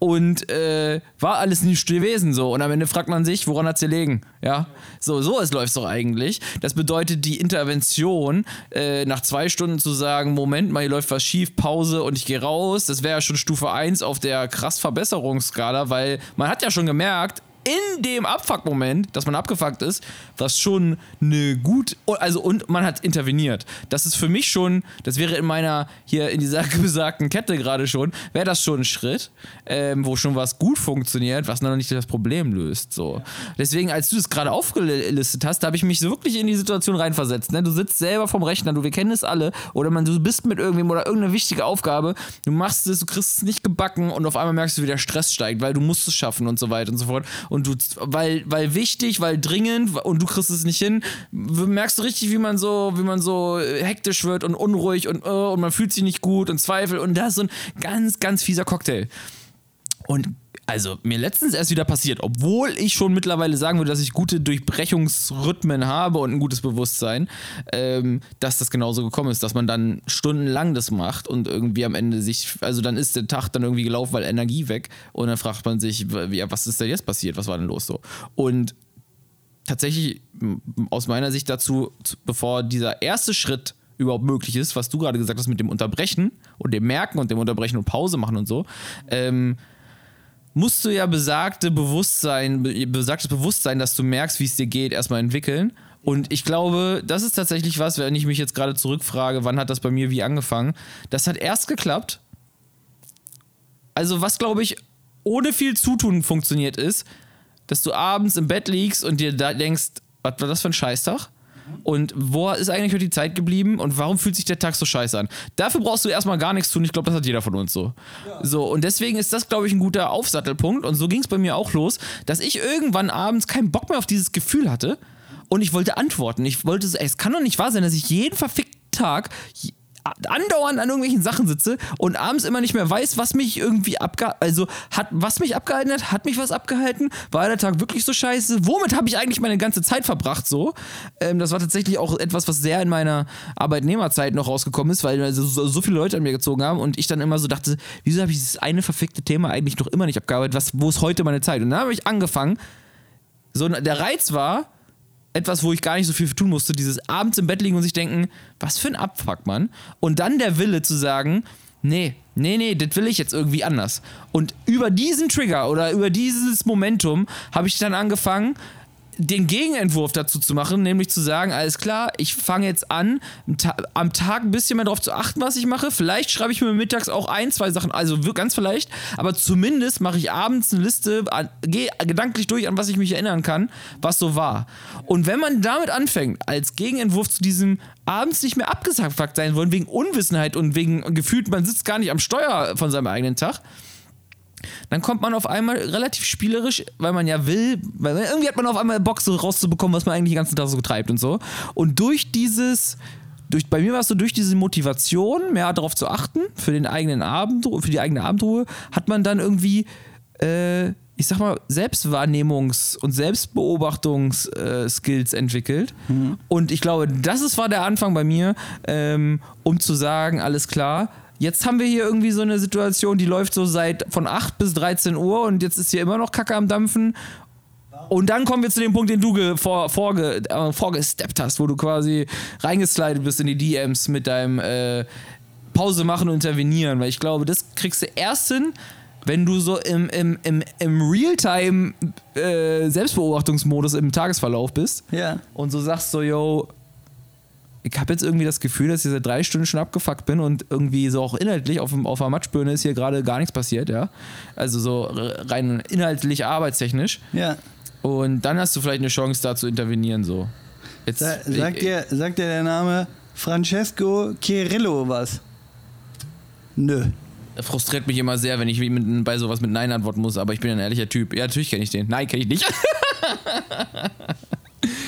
und äh, war alles nicht gewesen so. Und am Ende fragt man sich, woran hat's gelegen? Ja, so, so es doch eigentlich. Das bedeutet, die Intervention, äh, nach zwei Stunden zu sagen, Moment mal, hier läuft was schief, Pause und ich gehe raus, das wäre ja schon Stufe 1 auf der krass Verbesserungsskala, weil man hat ja schon gemerkt, in dem Abfuck-Moment, dass man abgefuckt ist, was schon eine gut, also und man hat interveniert. Das ist für mich schon, das wäre in meiner hier in dieser besagten Kette gerade schon, wäre das schon ein Schritt, ähm, wo schon was gut funktioniert, was noch nicht das Problem löst. So. Deswegen, als du das gerade aufgelistet hast, habe ich mich so wirklich in die Situation reinversetzt. Ne? Du sitzt selber vom Rechner, du, wir kennen es alle, oder man, du bist mit irgendwem oder irgendeine wichtige Aufgabe, du machst es, du kriegst es nicht gebacken und auf einmal merkst du, wie der Stress steigt, weil du musst es schaffen und so weiter und so fort. Und du, weil, weil wichtig, weil dringend und du kriegst es nicht hin, merkst du richtig, wie man so, wie man so hektisch wird und unruhig und, uh, und man fühlt sich nicht gut und Zweifel und da ist so ein ganz, ganz fieser Cocktail. Und also mir letztens erst wieder passiert, obwohl ich schon mittlerweile sagen würde, dass ich gute Durchbrechungsrhythmen habe und ein gutes Bewusstsein, ähm, dass das genauso gekommen ist, dass man dann stundenlang das macht und irgendwie am Ende sich, also dann ist der Tag dann irgendwie gelaufen, weil Energie weg und dann fragt man sich, ja, was ist denn jetzt passiert, was war denn los so? Und tatsächlich aus meiner Sicht dazu, zu- bevor dieser erste Schritt überhaupt möglich ist, was du gerade gesagt hast mit dem Unterbrechen und dem Merken und dem Unterbrechen und Pause machen und so, ähm, musst du ja besagte Bewusstsein, be- besagtes Bewusstsein, dass du merkst, wie es dir geht, erstmal entwickeln. Und ich glaube, das ist tatsächlich was, wenn ich mich jetzt gerade zurückfrage, wann hat das bei mir wie angefangen? Das hat erst geklappt. Also, was glaube ich, ohne viel Zutun funktioniert ist, dass du abends im Bett liegst und dir denkst, was war das für ein Scheißtag? Und wo ist eigentlich heute die Zeit geblieben und warum fühlt sich der Tag so scheiße an? Dafür brauchst du erstmal gar nichts tun. Ich glaube, das hat jeder von uns so. So, und deswegen ist das, glaube ich, ein guter Aufsattelpunkt. Und so ging es bei mir auch los, dass ich irgendwann abends keinen Bock mehr auf dieses Gefühl hatte. Und ich wollte antworten. Ich wollte so, ey, es kann doch nicht wahr sein, dass ich jeden verfickten Tag andauernd an irgendwelchen Sachen sitze und abends immer nicht mehr weiß, was mich irgendwie abgehalten, also hat, was mich abgehalten hat, hat mich was abgehalten, war der Tag wirklich so scheiße, womit habe ich eigentlich meine ganze Zeit verbracht so, ähm, das war tatsächlich auch etwas, was sehr in meiner Arbeitnehmerzeit noch rausgekommen ist, weil so, so viele Leute an mir gezogen haben und ich dann immer so dachte, wieso habe ich dieses eine verfickte Thema eigentlich noch immer nicht abgearbeitet, was, wo ist heute meine Zeit? Und dann habe ich angefangen, so der Reiz war, etwas, wo ich gar nicht so viel tun musste, dieses abends im Bett liegen und sich denken, was für ein Abfuck, Mann. Und dann der Wille zu sagen, nee, nee, nee, das will ich jetzt irgendwie anders. Und über diesen Trigger oder über dieses Momentum habe ich dann angefangen, den Gegenentwurf dazu zu machen, nämlich zu sagen, alles klar, ich fange jetzt an, am Ta- am Tag ein bisschen mehr darauf zu achten, was ich mache. Vielleicht schreibe ich mir mittags auch ein, zwei Sachen, also ganz vielleicht, aber zumindest mache ich abends eine Liste, gehe gedanklich durch, an was ich mich erinnern kann, was so war. Und wenn man damit anfängt, als Gegenentwurf zu diesem abends nicht mehr abgesagt sein wollen, wegen Unwissenheit und wegen gefühlt, man sitzt gar nicht am Steuer von seinem eigenen Tag, dann kommt man auf einmal relativ spielerisch, weil man ja will, weil irgendwie hat man auf einmal Bock, so rauszubekommen, was man eigentlich den ganzen Tag so treibt und so. Und durch dieses, durch, bei mir war es so, durch diese Motivation, mehr darauf zu achten, für den eigenen Abend, für die eigene Abendruhe, hat man dann irgendwie, äh, ich sag mal, Selbstwahrnehmungs- und Selbstbeobachtungs-Skills entwickelt. Und ich glaube, das ist, war der Anfang bei mir, ähm, um zu sagen, alles klar, Jetzt haben wir hier irgendwie so eine Situation, die läuft so seit von 8 bis 13 Uhr und jetzt ist hier immer noch Kacke am Dampfen. Und dann kommen wir zu dem Punkt, den du vor, vorge äh, vorgesteppt hast, wo du quasi reingeslidet bist in die DMs mit deinem äh, Pause machen und intervenieren. Weil ich glaube, das kriegst du erst hin, wenn du so im, im, im, im Realtime äh, Selbstbeobachtungsmodus im Tagesverlauf bist Ja. und so sagst so, yo, ich habe jetzt irgendwie das Gefühl, dass ich seit drei Stunden schon abgefuckt bin und irgendwie so auch inhaltlich auf, auf der Matschbirne ist hier gerade gar nichts passiert, ja. Also so rein inhaltlich, arbeitstechnisch. Ja. Und dann hast du vielleicht eine Chance, da zu intervenieren, so. Jetzt, Sa sagt, dir, sagt dir der Name Francesco Chirillo was? Nö. frustriert mich immer sehr, wenn ich mit, bei sowas mit Nein antworten muss, aber ich bin ein ehrlicher Typ. Ja, natürlich kenne ich den. Nein, kenne ich nicht.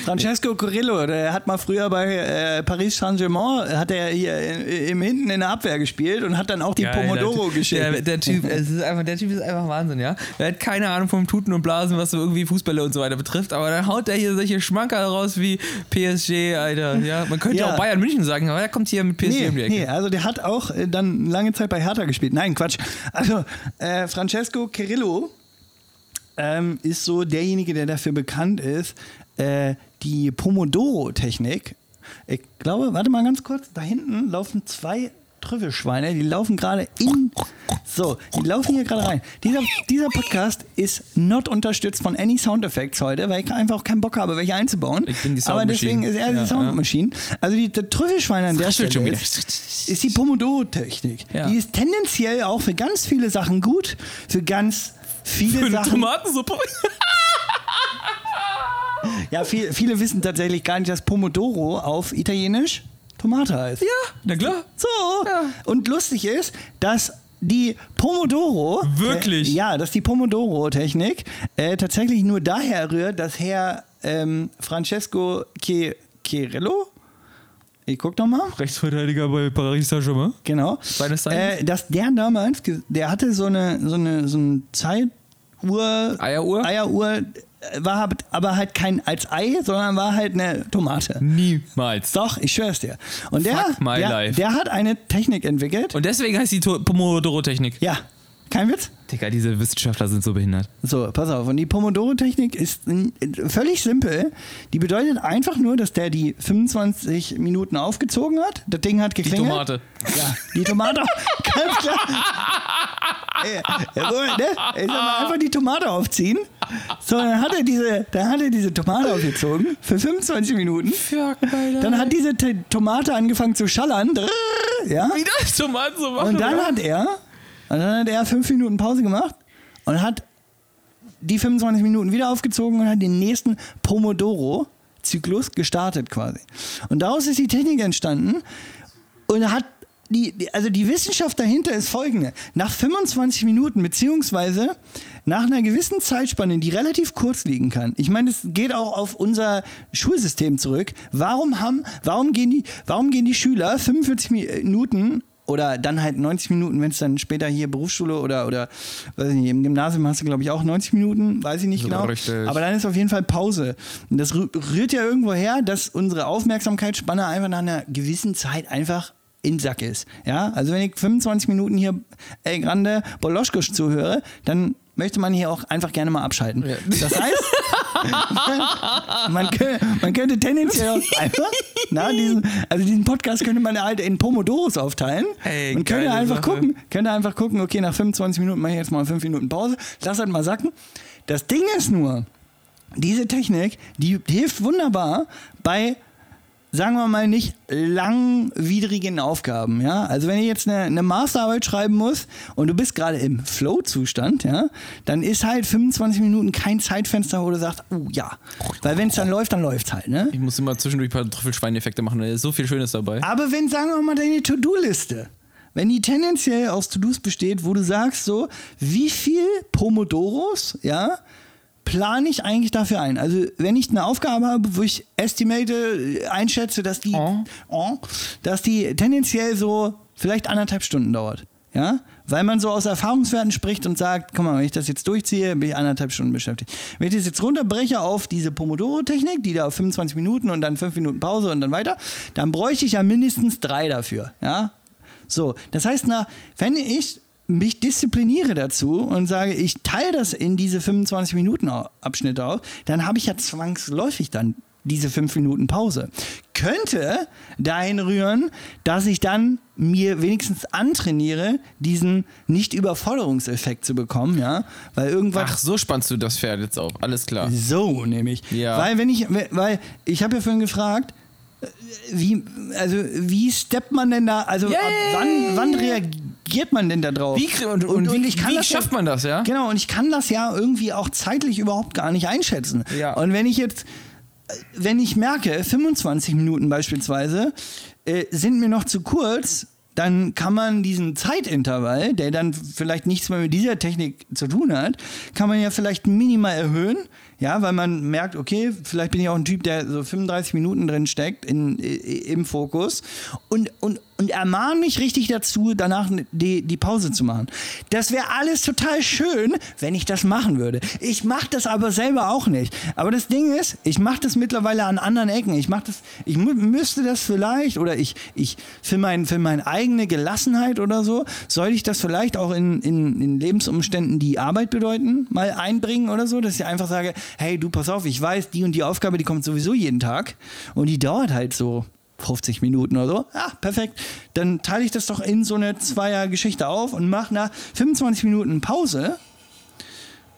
Francesco Corillo, der hat mal früher bei äh, Paris Saint-Germain, hat er hier äh, im Hinten in der Abwehr gespielt und hat dann auch die Pomodoro der, geschickt. Der, der, typ, es ist einfach, der Typ ist einfach Wahnsinn, ja. Er hat keine Ahnung vom Tuten und Blasen, was so irgendwie Fußbälle und so weiter betrifft, aber dann haut er hier solche Schmankerl raus wie PSG, Alter. Ja, man könnte Ja. auch Bayern München sagen, aber er kommt hier mit PSG Nee, um die Ecke. nee, also der hat auch äh, dann lange Zeit bei Hertha gespielt. Nein, Quatsch. Also äh, Francesco Cirillo ähm, ist so derjenige, der dafür bekannt ist, äh, die Pomodoro-Technik. Ich glaube, warte mal ganz kurz, da hinten laufen zwei Trüffelschweine, die laufen gerade in. So, die laufen hier gerade rein. Dieser, dieser Podcast ist not unterstützt von any Sound Effects heute, weil ich einfach auch keinen Bock habe, welche einzubauen. Ich bin die Aber deswegen ist er die Ja, Soundmaschine. Also die, der Trüffelschwein an der Stelle ist, ist die Pomodoro-Technik. Ja. Die ist tendenziell auch für ganz viele Sachen gut, für ganz viele Für eine Sachen. Tomatensuppe. Ja, viel, viele wissen tatsächlich gar nicht, dass Pomodoro auf Italienisch Tomate heißt. ja, na klar. So. Ja. Und lustig ist, dass die Pomodoro. Wirklich? Äh, ja, dass die Pomodoro-Technik äh, tatsächlich nur daher rührt, dass Herr ähm, Francesco Chi- Chirillo. Ich guck noch mal. Rechtsverteidiger bei Paris Saint-Germain. Genau. Seines. Äh, dass der damals, der hatte so eine, so eine, so eine Zeituhr. Eieruhr? Eieruhr, war aber- aber halt kein als Ei, sondern war halt eine Tomate. Niemals. Doch, ich schwör's dir. Und der, Fuck my der, life. der hat eine Technik entwickelt. Und deswegen heißt die Pomodoro-Technik. ja, kein Witz. Digga, diese Wissenschaftler sind so behindert. So, pass auf. Und die Pomodoro-Technik ist völlig simpel. Die bedeutet einfach nur, dass der die 25 Minuten aufgezogen hat. Das Ding hat Die geklingelt. Tomate. Ja, die Tomate. Ganz klar. Ey, ja, so, ne? Ich mal, einfach die Tomate aufziehen. So, dann hat er diese, dann hat er diese Tomate aufgezogen für 25 Minuten. Dann hat diese Tomate angefangen zu schallern. Ja. Wie das Tomaten so machen. Und dann hat er, und dann hat er fünf Minuten Pause gemacht und hat die 25 Minuten wieder aufgezogen und hat den nächsten Pomodoro-Zyklus gestartet quasi. Und daraus ist die Technik entstanden und hat die, also die Wissenschaft dahinter ist folgende. Nach 25 Minuten, beziehungsweise nach einer gewissen Zeitspanne, die relativ kurz liegen kann. Ich meine, das geht auch auf unser Schulsystem zurück. Warum haben, warum gehen die, warum gehen die Schüler 45 Minuten oder dann halt 90 Minuten, wenn es dann später hier Berufsschule oder, oder weiß ich nicht, im Gymnasium hast du, glaube ich, auch 90 Minuten, weiß ich nicht genau. richtig. Aber dann ist auf jeden Fall Pause. Und das rü- rührt ja irgendwo her, dass unsere Aufmerksamkeitsspanne einfach nach einer gewissen Zeit einfach in Sack ist. Ja, also wenn ich 25 Minuten hier El Grande Boloschkosch zuhöre, dann möchte man hier auch einfach gerne mal abschalten. Ja. Das heißt, man, könnte, man könnte tendenziell auch einfach, na, diesen, also diesen Podcast könnte man halt in Pomodoros aufteilen Ey, und könnte einfach Sache. gucken, könnte einfach gucken, okay, nach 25 Minuten mache ich jetzt mal 5 Minuten Pause, lass halt mal sacken. Das Ding ist nur, diese Technik, die hilft wunderbar bei, sagen wir mal, nicht langwidrigen Aufgaben. Ja? Also wenn ich jetzt eine, eine Masterarbeit schreiben muss und du bist gerade im Flow-Zustand, ja, dann ist halt 25 Minuten kein Zeitfenster, wo du sagst, oh ja. Weil wenn es dann läuft, dann läuft es halt. Ne? Ich muss immer zwischendurch ein paar Trüffelschweineffekte machen, da ist so viel Schönes dabei. Aber wenn, sagen wir mal, deine To-Do-Liste wenn die tendenziell aus To-Dos besteht, wo du sagst so, wie viel Pomodoros, ja, plane ich eigentlich dafür ein? Also wenn ich eine Aufgabe habe, wo ich estimate, äh, einschätze, dass die, Oh. oh, dass die tendenziell so vielleicht anderthalb Stunden dauert, ja, weil man so aus Erfahrungswerten spricht und sagt, guck mal, wenn ich das jetzt durchziehe, bin ich anderthalb Stunden beschäftigt. Wenn ich das jetzt runterbreche auf diese Pomodoro-Technik, die da auf 25 Minuten und dann 5 Minuten Pause und dann weiter, dann bräuchte ich ja mindestens drei dafür, ja. So, das heißt, na, wenn ich mich diszipliniere dazu und sage, ich teile das in diese 25 Minuten Abschnitte auf, dann habe ich ja zwangsläufig dann diese 5 Minuten Pause. Könnte dahin rühren, dass ich dann mir wenigstens antrainiere, diesen Nicht-Überforderungseffekt zu bekommen, ja, weil irgendwas Ach, so spannst du das Pferd jetzt auf. Alles klar. so, nämlich. Ja. Weil wenn ich, weil ich habe ja vorhin gefragt, wie, also wie steppt man denn da, also Ja, ab ja, wann, ja, wann ja. reagiert man denn da drauf? Wie krie- und- und wie- wie schafft man das, ja? Genau, und ich kann das ja irgendwie auch zeitlich überhaupt gar nicht einschätzen. Ja. Und wenn ich jetzt, wenn ich merke, 25 Minuten beispielsweise äh, sind mir noch zu kurz, dann kann man diesen Zeitintervall, der dann vielleicht nichts mehr mit dieser Technik zu tun hat, kann man ja vielleicht minimal erhöhen. Ja, weil man merkt, okay, vielleicht bin ich auch ein Typ, der so 35 Minuten drin steckt in, im Fokus und, und, und ermahnt mich richtig dazu, danach die, die Pause zu machen. Das wäre alles total schön, wenn ich das machen würde. Ich mache das aber selber auch nicht. Aber das Ding ist, ich mache das mittlerweile an anderen Ecken. Ich mache das, ich mü müsste das vielleicht oder ich, ich für, mein, für meine eigene Gelassenheit oder so, sollte ich das vielleicht auch in, in, in Lebensumständen, die Arbeit bedeuten, mal einbringen oder so, dass ich einfach sage, hey, du pass auf, ich weiß, die und die Aufgabe, die kommt sowieso jeden Tag und die dauert halt so 50 Minuten oder so. Ah, perfekt. Dann teile ich das doch in so eine Zweier-Geschichte auf und mache nach 25 Minuten Pause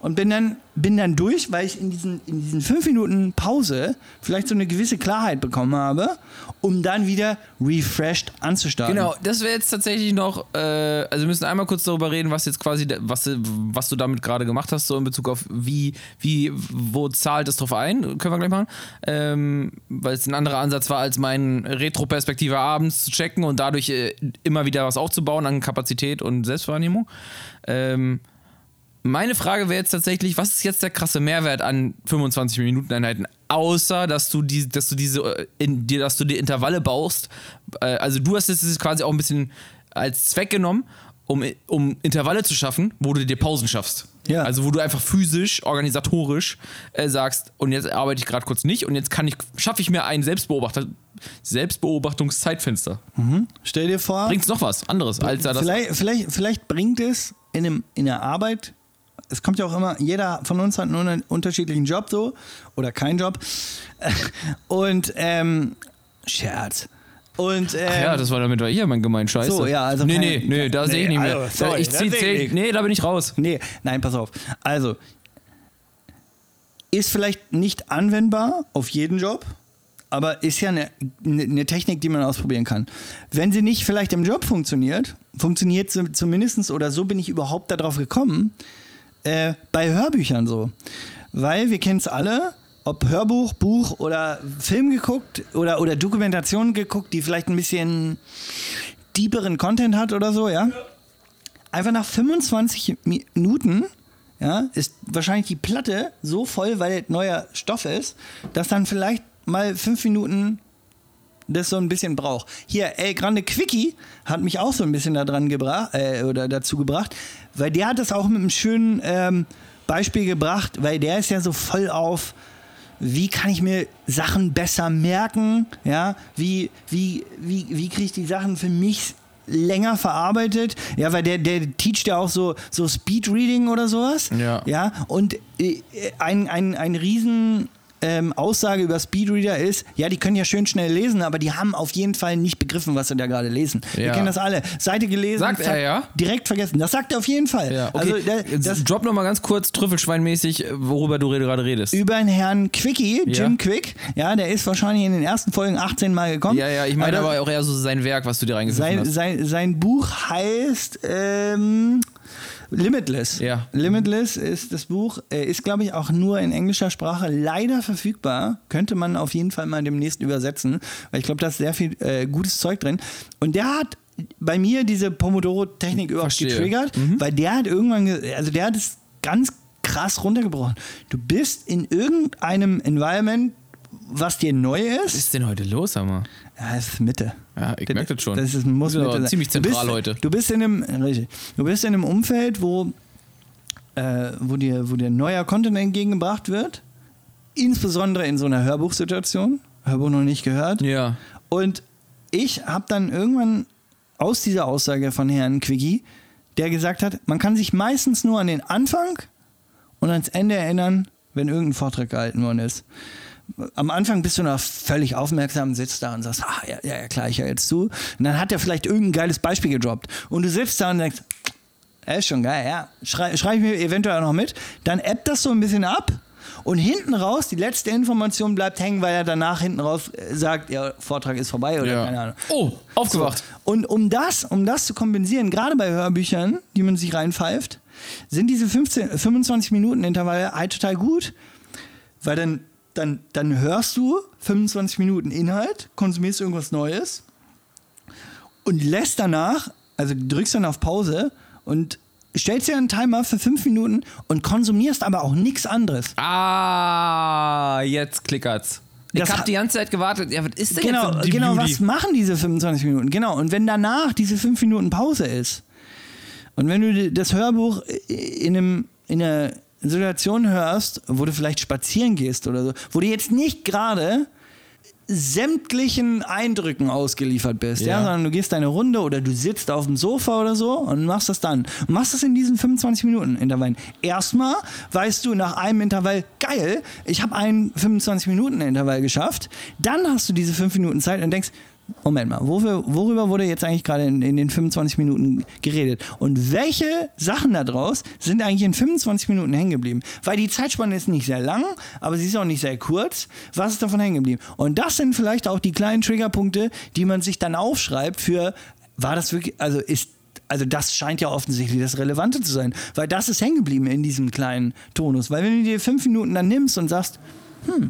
und bin dann, bin dann durch, weil ich in diesen, in diesen fünf Minuten Pause vielleicht so eine gewisse Klarheit bekommen habe, um dann wieder refreshed anzustarten. Genau, das wäre jetzt tatsächlich noch, äh, also wir müssen einmal kurz darüber reden, was jetzt quasi, was, was du damit gerade gemacht hast, so in Bezug auf wie, wie, wo zahlt es drauf ein, können wir gleich machen, ähm, weil es ein anderer Ansatz war, als mein Retro-Perspektive abends zu checken und dadurch äh, immer wieder was aufzubauen an Kapazität und Selbstwahrnehmung. Ähm, meine Frage wäre jetzt tatsächlich, was ist jetzt der krasse Mehrwert an 25 Minuten Einheiten, außer dass du die, dass du diese, äh, in, dir, dass du die Intervalle baust. Äh, also du hast es quasi auch ein bisschen als Zweck genommen, um, um Intervalle zu schaffen, wo du dir Pausen schaffst. Ja. Also wo du einfach physisch, organisatorisch äh, sagst, und jetzt arbeite ich gerade kurz nicht und jetzt kann ich, schaffe ich mir ein Selbstbeobachter, Selbstbeobachtungszeitfenster. Stell dir vor, Bringt's noch was anderes als da das. vielleicht, vielleicht, vielleicht bringt es in, einem, in der Arbeit, es kommt ja auch immer, jeder von uns hat nur einen unterschiedlichen Job so oder keinen Job. Und ähm, Scherz. Und ähm, Ach ja, das war damit war ich ja mein gemein Scheiße. So, ja, also Nee, nee, nee, da Nee, sehe ich nicht mehr. also, sorry, ich zieh, nicht. nee, da bin ich raus. Nee, nein, pass auf. Also, ist vielleicht nicht anwendbar auf jeden Job, aber ist ja eine, eine eine Technik, die man ausprobieren kann. Wenn sie nicht vielleicht im Job funktioniert, funktioniert sie zumindest, oder so bin ich überhaupt darauf gekommen, äh, bei Hörbüchern so. Weil wir kennen es alle, ob Hörbuch, Buch oder Film geguckt oder, oder Dokumentation geguckt, die vielleicht ein bisschen deeperen Content hat oder so, ja. Einfach nach 25 Minuten ja, ist wahrscheinlich die Platte so voll, weil neuer Stoff ist, dass dann vielleicht mal fünf Minuten das so ein bisschen braucht. Hier, El Grande Quickie hat mich auch so ein bisschen da dran gebracht, äh, oder dazu gebracht, weil der hat das auch mit einem schönen ähm, Beispiel gebracht, weil der ist ja so voll auf, wie kann ich mir Sachen besser merken, ja, wie, wie, wie, wie kriege ich die Sachen für mich länger verarbeitet, ja, weil der, der teacht ja auch so, so Speedreading oder sowas, Ja. ja, und äh, ein, ein, ein riesen ähm, Aussage über Speedreader ist, ja, die können ja schön schnell lesen, aber die haben auf jeden Fall nicht begriffen, was sie da gerade lesen. Wir Ja. kennen das alle. Seite gelesen, Sagt er, ja? direkt vergessen. Das sagt er auf jeden Fall. Ja, okay. Also da, Jetzt das drop noch mal ganz kurz Trüffelschweinmäßig, worüber du gerade redest. über einen Herrn Quickie, Jim Ja. Quick, ja, der ist wahrscheinlich in den ersten Folgen 18 Mal gekommen. ja, ja, ich meine Aber aber auch eher so sein Werk, was du dir sein, hast. sein, sein Buch heißt ähm, Limitless. Ja. Limitless ist das Buch, ist glaube ich auch nur in englischer Sprache leider verfügbar. Könnte man auf jeden Fall mal demnächst übersetzen, weil ich glaube, da ist sehr viel äh, gutes Zeug drin. Und der hat bei mir diese Pomodoro-Technik überhaupt getriggert, weil der hat irgendwann, ge- also der hat es ganz krass runtergebrochen. Du bist in irgendeinem Environment, was dir neu ist. Was ist denn heute los, Hammer? Ja, es ist Mitte. Ja, ich merk das schon. Das ist, muss Das ist aber Mitte ziemlich Du bist- zentral heute. Du bist in einem, richtig, du bist in einem Umfeld, wo, äh, wo, dir, wo dir neuer Content entgegengebracht wird. Insbesondere in so einer Hörbuchsituation. Hörbuch noch nicht gehört. Ja. Und ich habe dann irgendwann aus dieser Aussage von Herrn Quiggy, der gesagt hat, man kann sich meistens nur an den Anfang und ans Ende erinnern, wenn irgendein Vortrag gehalten worden ist. Am Anfang bist du noch völlig aufmerksam, sitzt da und sagst, ah, ja, ja, ja, klar, ich höre jetzt zu. Und dann hat er vielleicht irgendein geiles Beispiel gedroppt. Und du sitzt da und denkst, er ist schon geil, ja. Schrei, schreibe ich mir eventuell auch noch mit. Dann ebbt das so ein bisschen ab. Und hinten raus, die letzte Information bleibt hängen, weil er danach hinten raus äh, sagt, ja, Vortrag ist vorbei oder keine ja. Ahnung. Oh, aufgewacht. So. Und um das, um das zu kompensieren, gerade bei Hörbüchern, die man sich reinpfeift, sind diese 15, 25 Minuten Intervalle halt total gut, weil dann, dann, dann hörst du 25 Minuten Inhalt, konsumierst irgendwas Neues und lässt danach, also drückst dann auf Pause und stellst dir einen Timer für 5 Minuten und konsumierst aber auch nichts anderes. Ah, jetzt klickert's. Ich Das habe hat- die ganze Zeit gewartet. Ja, was ist denn Genau, jetzt genau Beauty? was machen diese 25 Minuten? Genau, und wenn danach diese 5 Minuten Pause ist und wenn du das Hörbuch in, einem, in einer Situation hörst, wo du vielleicht spazieren gehst oder so, wo du jetzt nicht gerade sämtlichen Eindrücken ausgeliefert bist, ja. Ja. sondern du gehst deine Runde oder du sitzt auf dem Sofa oder so und machst das dann. Und machst das in diesen 25 Minuten Intervallen. Erstmal weißt du nach einem Intervall, geil, ich habe einen 25 Minuten Intervall geschafft. Dann hast du diese 5 Minuten Zeit und denkst, Moment mal, wofür, worüber wurde jetzt eigentlich gerade in, in den 25 Minuten geredet? Und welche Sachen da draus sind eigentlich in 25 Minuten hängen geblieben? Weil die Zeitspanne ist nicht sehr lang, aber sie ist auch nicht sehr kurz. Was ist davon hängen geblieben? Und das sind vielleicht auch die kleinen Triggerpunkte, die man sich dann aufschreibt für, war das wirklich, also ist also das scheint ja offensichtlich das Relevante zu sein, weil das ist hängen geblieben in diesem kleinen Tonus. Weil wenn du dir fünf Minuten dann nimmst und sagst, hm,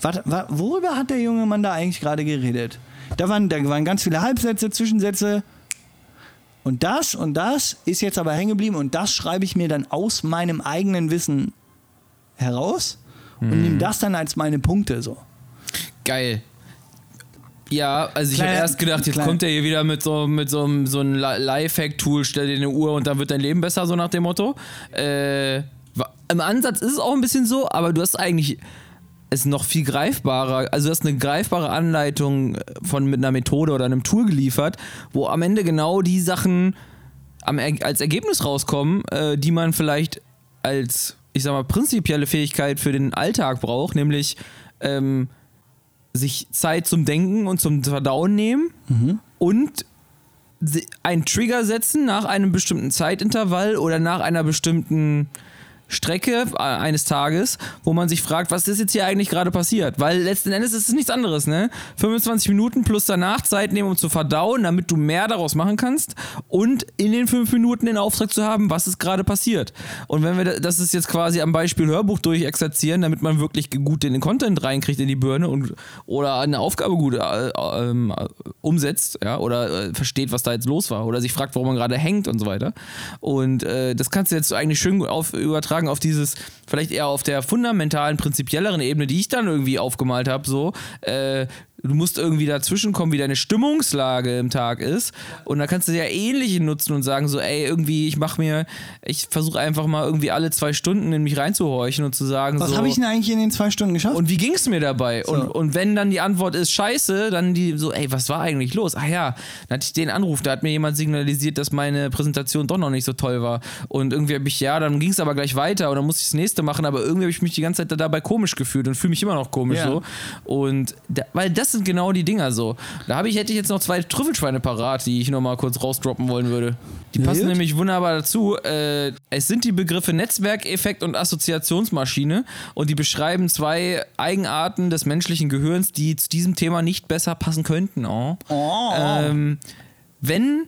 Warte, wa- worüber hat der junge Mann da eigentlich gerade geredet? Da waren, da waren ganz viele Halbsätze, Zwischensätze. Und das und das ist jetzt aber hängen geblieben und das schreibe ich mir dann aus meinem eigenen Wissen heraus und nehme das dann als meine Punkte so. Geil. Ja, also ich habe erst gedacht, jetzt kleiner- kommt er hier wieder mit so, mit so, einem- so einem Li- Lifehack-Tool, stell dir eine Uhr und dann wird dein Leben besser, so nach dem Motto. Äh, Im Ansatz ist es auch ein bisschen so, aber du hast eigentlich es noch viel greifbarer, also du hast eine greifbare Anleitung von mit einer Methode oder einem Tool geliefert, wo am Ende genau die Sachen am, als Ergebnis rauskommen, äh, die man vielleicht als, ich sag mal, prinzipielle Fähigkeit für den Alltag braucht, nämlich ähm, sich Zeit zum Denken und zum Verdauen nehmen und si- einen Trigger setzen nach einem bestimmten Zeitintervall oder nach einer bestimmten Strecke äh, eines Tages, wo man sich fragt, was ist jetzt hier eigentlich gerade passiert? Weil letzten Endes ist es nichts anderes, ne? 25 Minuten plus danach Zeit nehmen, um zu verdauen, damit du mehr daraus machen kannst und in den fünf Minuten den Auftrag zu haben, was ist gerade passiert. Und wenn wir da- das ist jetzt quasi am Beispiel Hörbuch durchexerzieren, damit man wirklich gut den Content reinkriegt in die Birne und oder eine Aufgabe gut äh, ähm, äh, umsetzt, ja, oder äh, versteht, was da jetzt los war oder sich fragt, warum man gerade hängt und so weiter. Und äh, das kannst du jetzt eigentlich schön auf, übertragen auf dieses, vielleicht eher auf der fundamentalen, prinzipielleren Ebene, die ich dann irgendwie aufgemalt habe, so, äh, du musst irgendwie dazwischen kommen, wie deine Stimmungslage im Tag ist. Und da kannst du ja ähnliche nutzen und sagen so, ey, irgendwie, ich mache mir, ich versuche einfach mal irgendwie alle zwei Stunden in mich reinzuhorchen und zu sagen Was so. habe ich denn eigentlich in den zwei Stunden geschafft? Und wie ging es mir dabei? Und, und wenn dann die Antwort ist scheiße, dann die so, ey, was war eigentlich los? Ach ja, dann hatte ich den Anruf, da hat mir jemand signalisiert, dass meine Präsentation doch noch nicht so toll war. Und irgendwie habe ich, ja, dann ging es aber gleich weiter und dann musste ich das nächste machen, aber irgendwie habe ich mich die ganze Zeit dabei komisch gefühlt und fühle mich immer noch komisch Ja. so. Und da, weil das sind genau die Dinger so. Da habe ich, hätte ich jetzt noch zwei Trüffelschweine parat, die ich noch mal kurz rausdroppen wollen würde. Die Ja, passen gut. nämlich wunderbar dazu. Äh, es sind die Begriffe Netzwerkeffekt und Assoziationsmaschine und die beschreiben zwei Eigenarten des menschlichen Gehirns, die zu diesem Thema nicht besser passen könnten. Oh. Oh. Ähm, wenn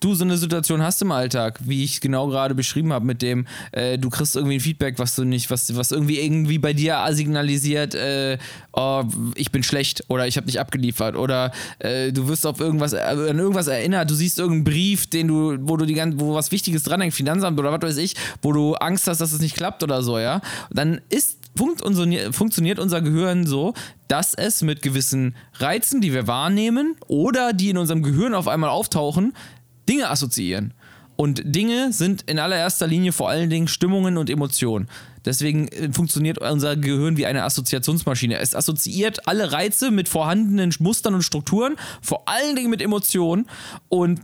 du so eine Situation hast im Alltag, wie ich genau gerade beschrieben habe, mit dem, äh, du kriegst irgendwie ein Feedback, was du nicht, was, was irgendwie irgendwie bei dir signalisiert, äh, oh, ich bin schlecht oder ich habe nicht abgeliefert oder äh, du wirst auf irgendwas, äh, an irgendwas erinnert, du siehst irgendeinen Brief, den du, wo du die ganze, wo was Wichtiges dranhängt, Finanzamt oder was weiß ich, wo du Angst hast, dass es nicht klappt oder so, ja, dann ist funktioniert unser Gehirn so, dass es mit gewissen Reizen, die wir wahrnehmen oder die in unserem Gehirn auf einmal auftauchen, Dinge assoziieren. Und Dinge sind in allererster Linie vor allen Dingen Stimmungen und Emotionen. Deswegen äh, funktioniert unser Gehirn wie eine Assoziationsmaschine. Es assoziiert alle Reize mit vorhandenen Mustern und Strukturen, vor allen Dingen mit Emotionen. Und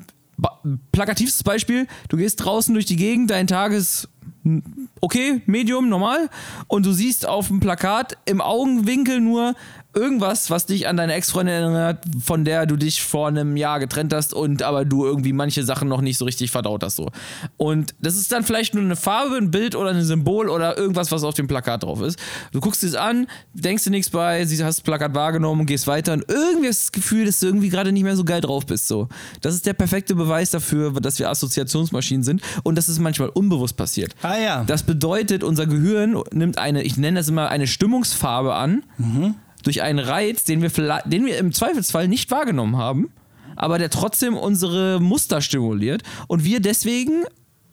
plakativstes Beispiel, du gehst draußen durch die Gegend, dein Tag ist okay, Medium, normal. Und du siehst auf dem Plakat im Augenwinkel nur irgendwas, was dich an deine Ex-Freundin erinnert, von der du dich vor einem Jahr getrennt hast und aber du irgendwie manche Sachen noch nicht so richtig verdaut hast. So. Und das ist dann vielleicht nur eine Farbe, ein Bild oder ein Symbol oder irgendwas, was auf dem Plakat drauf ist. Du guckst es an, denkst dir nichts bei, hast das Plakat wahrgenommen gehst weiter und irgendwie hast du das Gefühl, dass du irgendwie gerade nicht mehr so geil drauf bist. So. Das ist der perfekte Beweis dafür, dass wir Assoziationsmaschinen sind und dass es manchmal unbewusst passiert. Ah ja. Das bedeutet, unser Gehirn nimmt eine, ich nenne das immer eine Stimmungsfarbe an. Mhm durch einen Reiz, den wir, den wir im Zweifelsfall nicht wahrgenommen haben, aber der trotzdem unsere Muster stimuliert und wir deswegen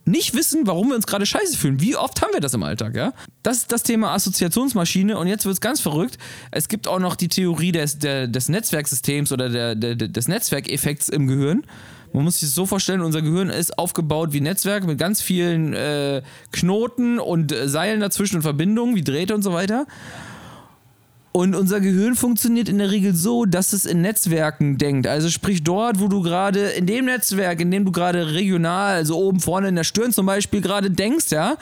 nicht wissen, warum wir uns gerade scheiße fühlen. Wie oft haben wir das im Alltag, ja? Das ist das Thema Assoziationsmaschine und jetzt wird es ganz verrückt. Es gibt auch noch die Theorie des, der, des Netzwerksystems oder der, der, des Netzwerkeffekts im Gehirn. Man muss sich das so vorstellen, unser Gehirn ist aufgebaut wie Netzwerk mit ganz vielen äh, Knoten und äh, Seilen dazwischen und Verbindungen, wie Drähte und so weiter. Und unser Gehirn funktioniert in der Regel so, dass es in Netzwerken denkt. Also sprich dort, wo du gerade in dem Netzwerk, in dem du gerade regional, also oben vorne in der Stirn zum Beispiel gerade denkst, ja,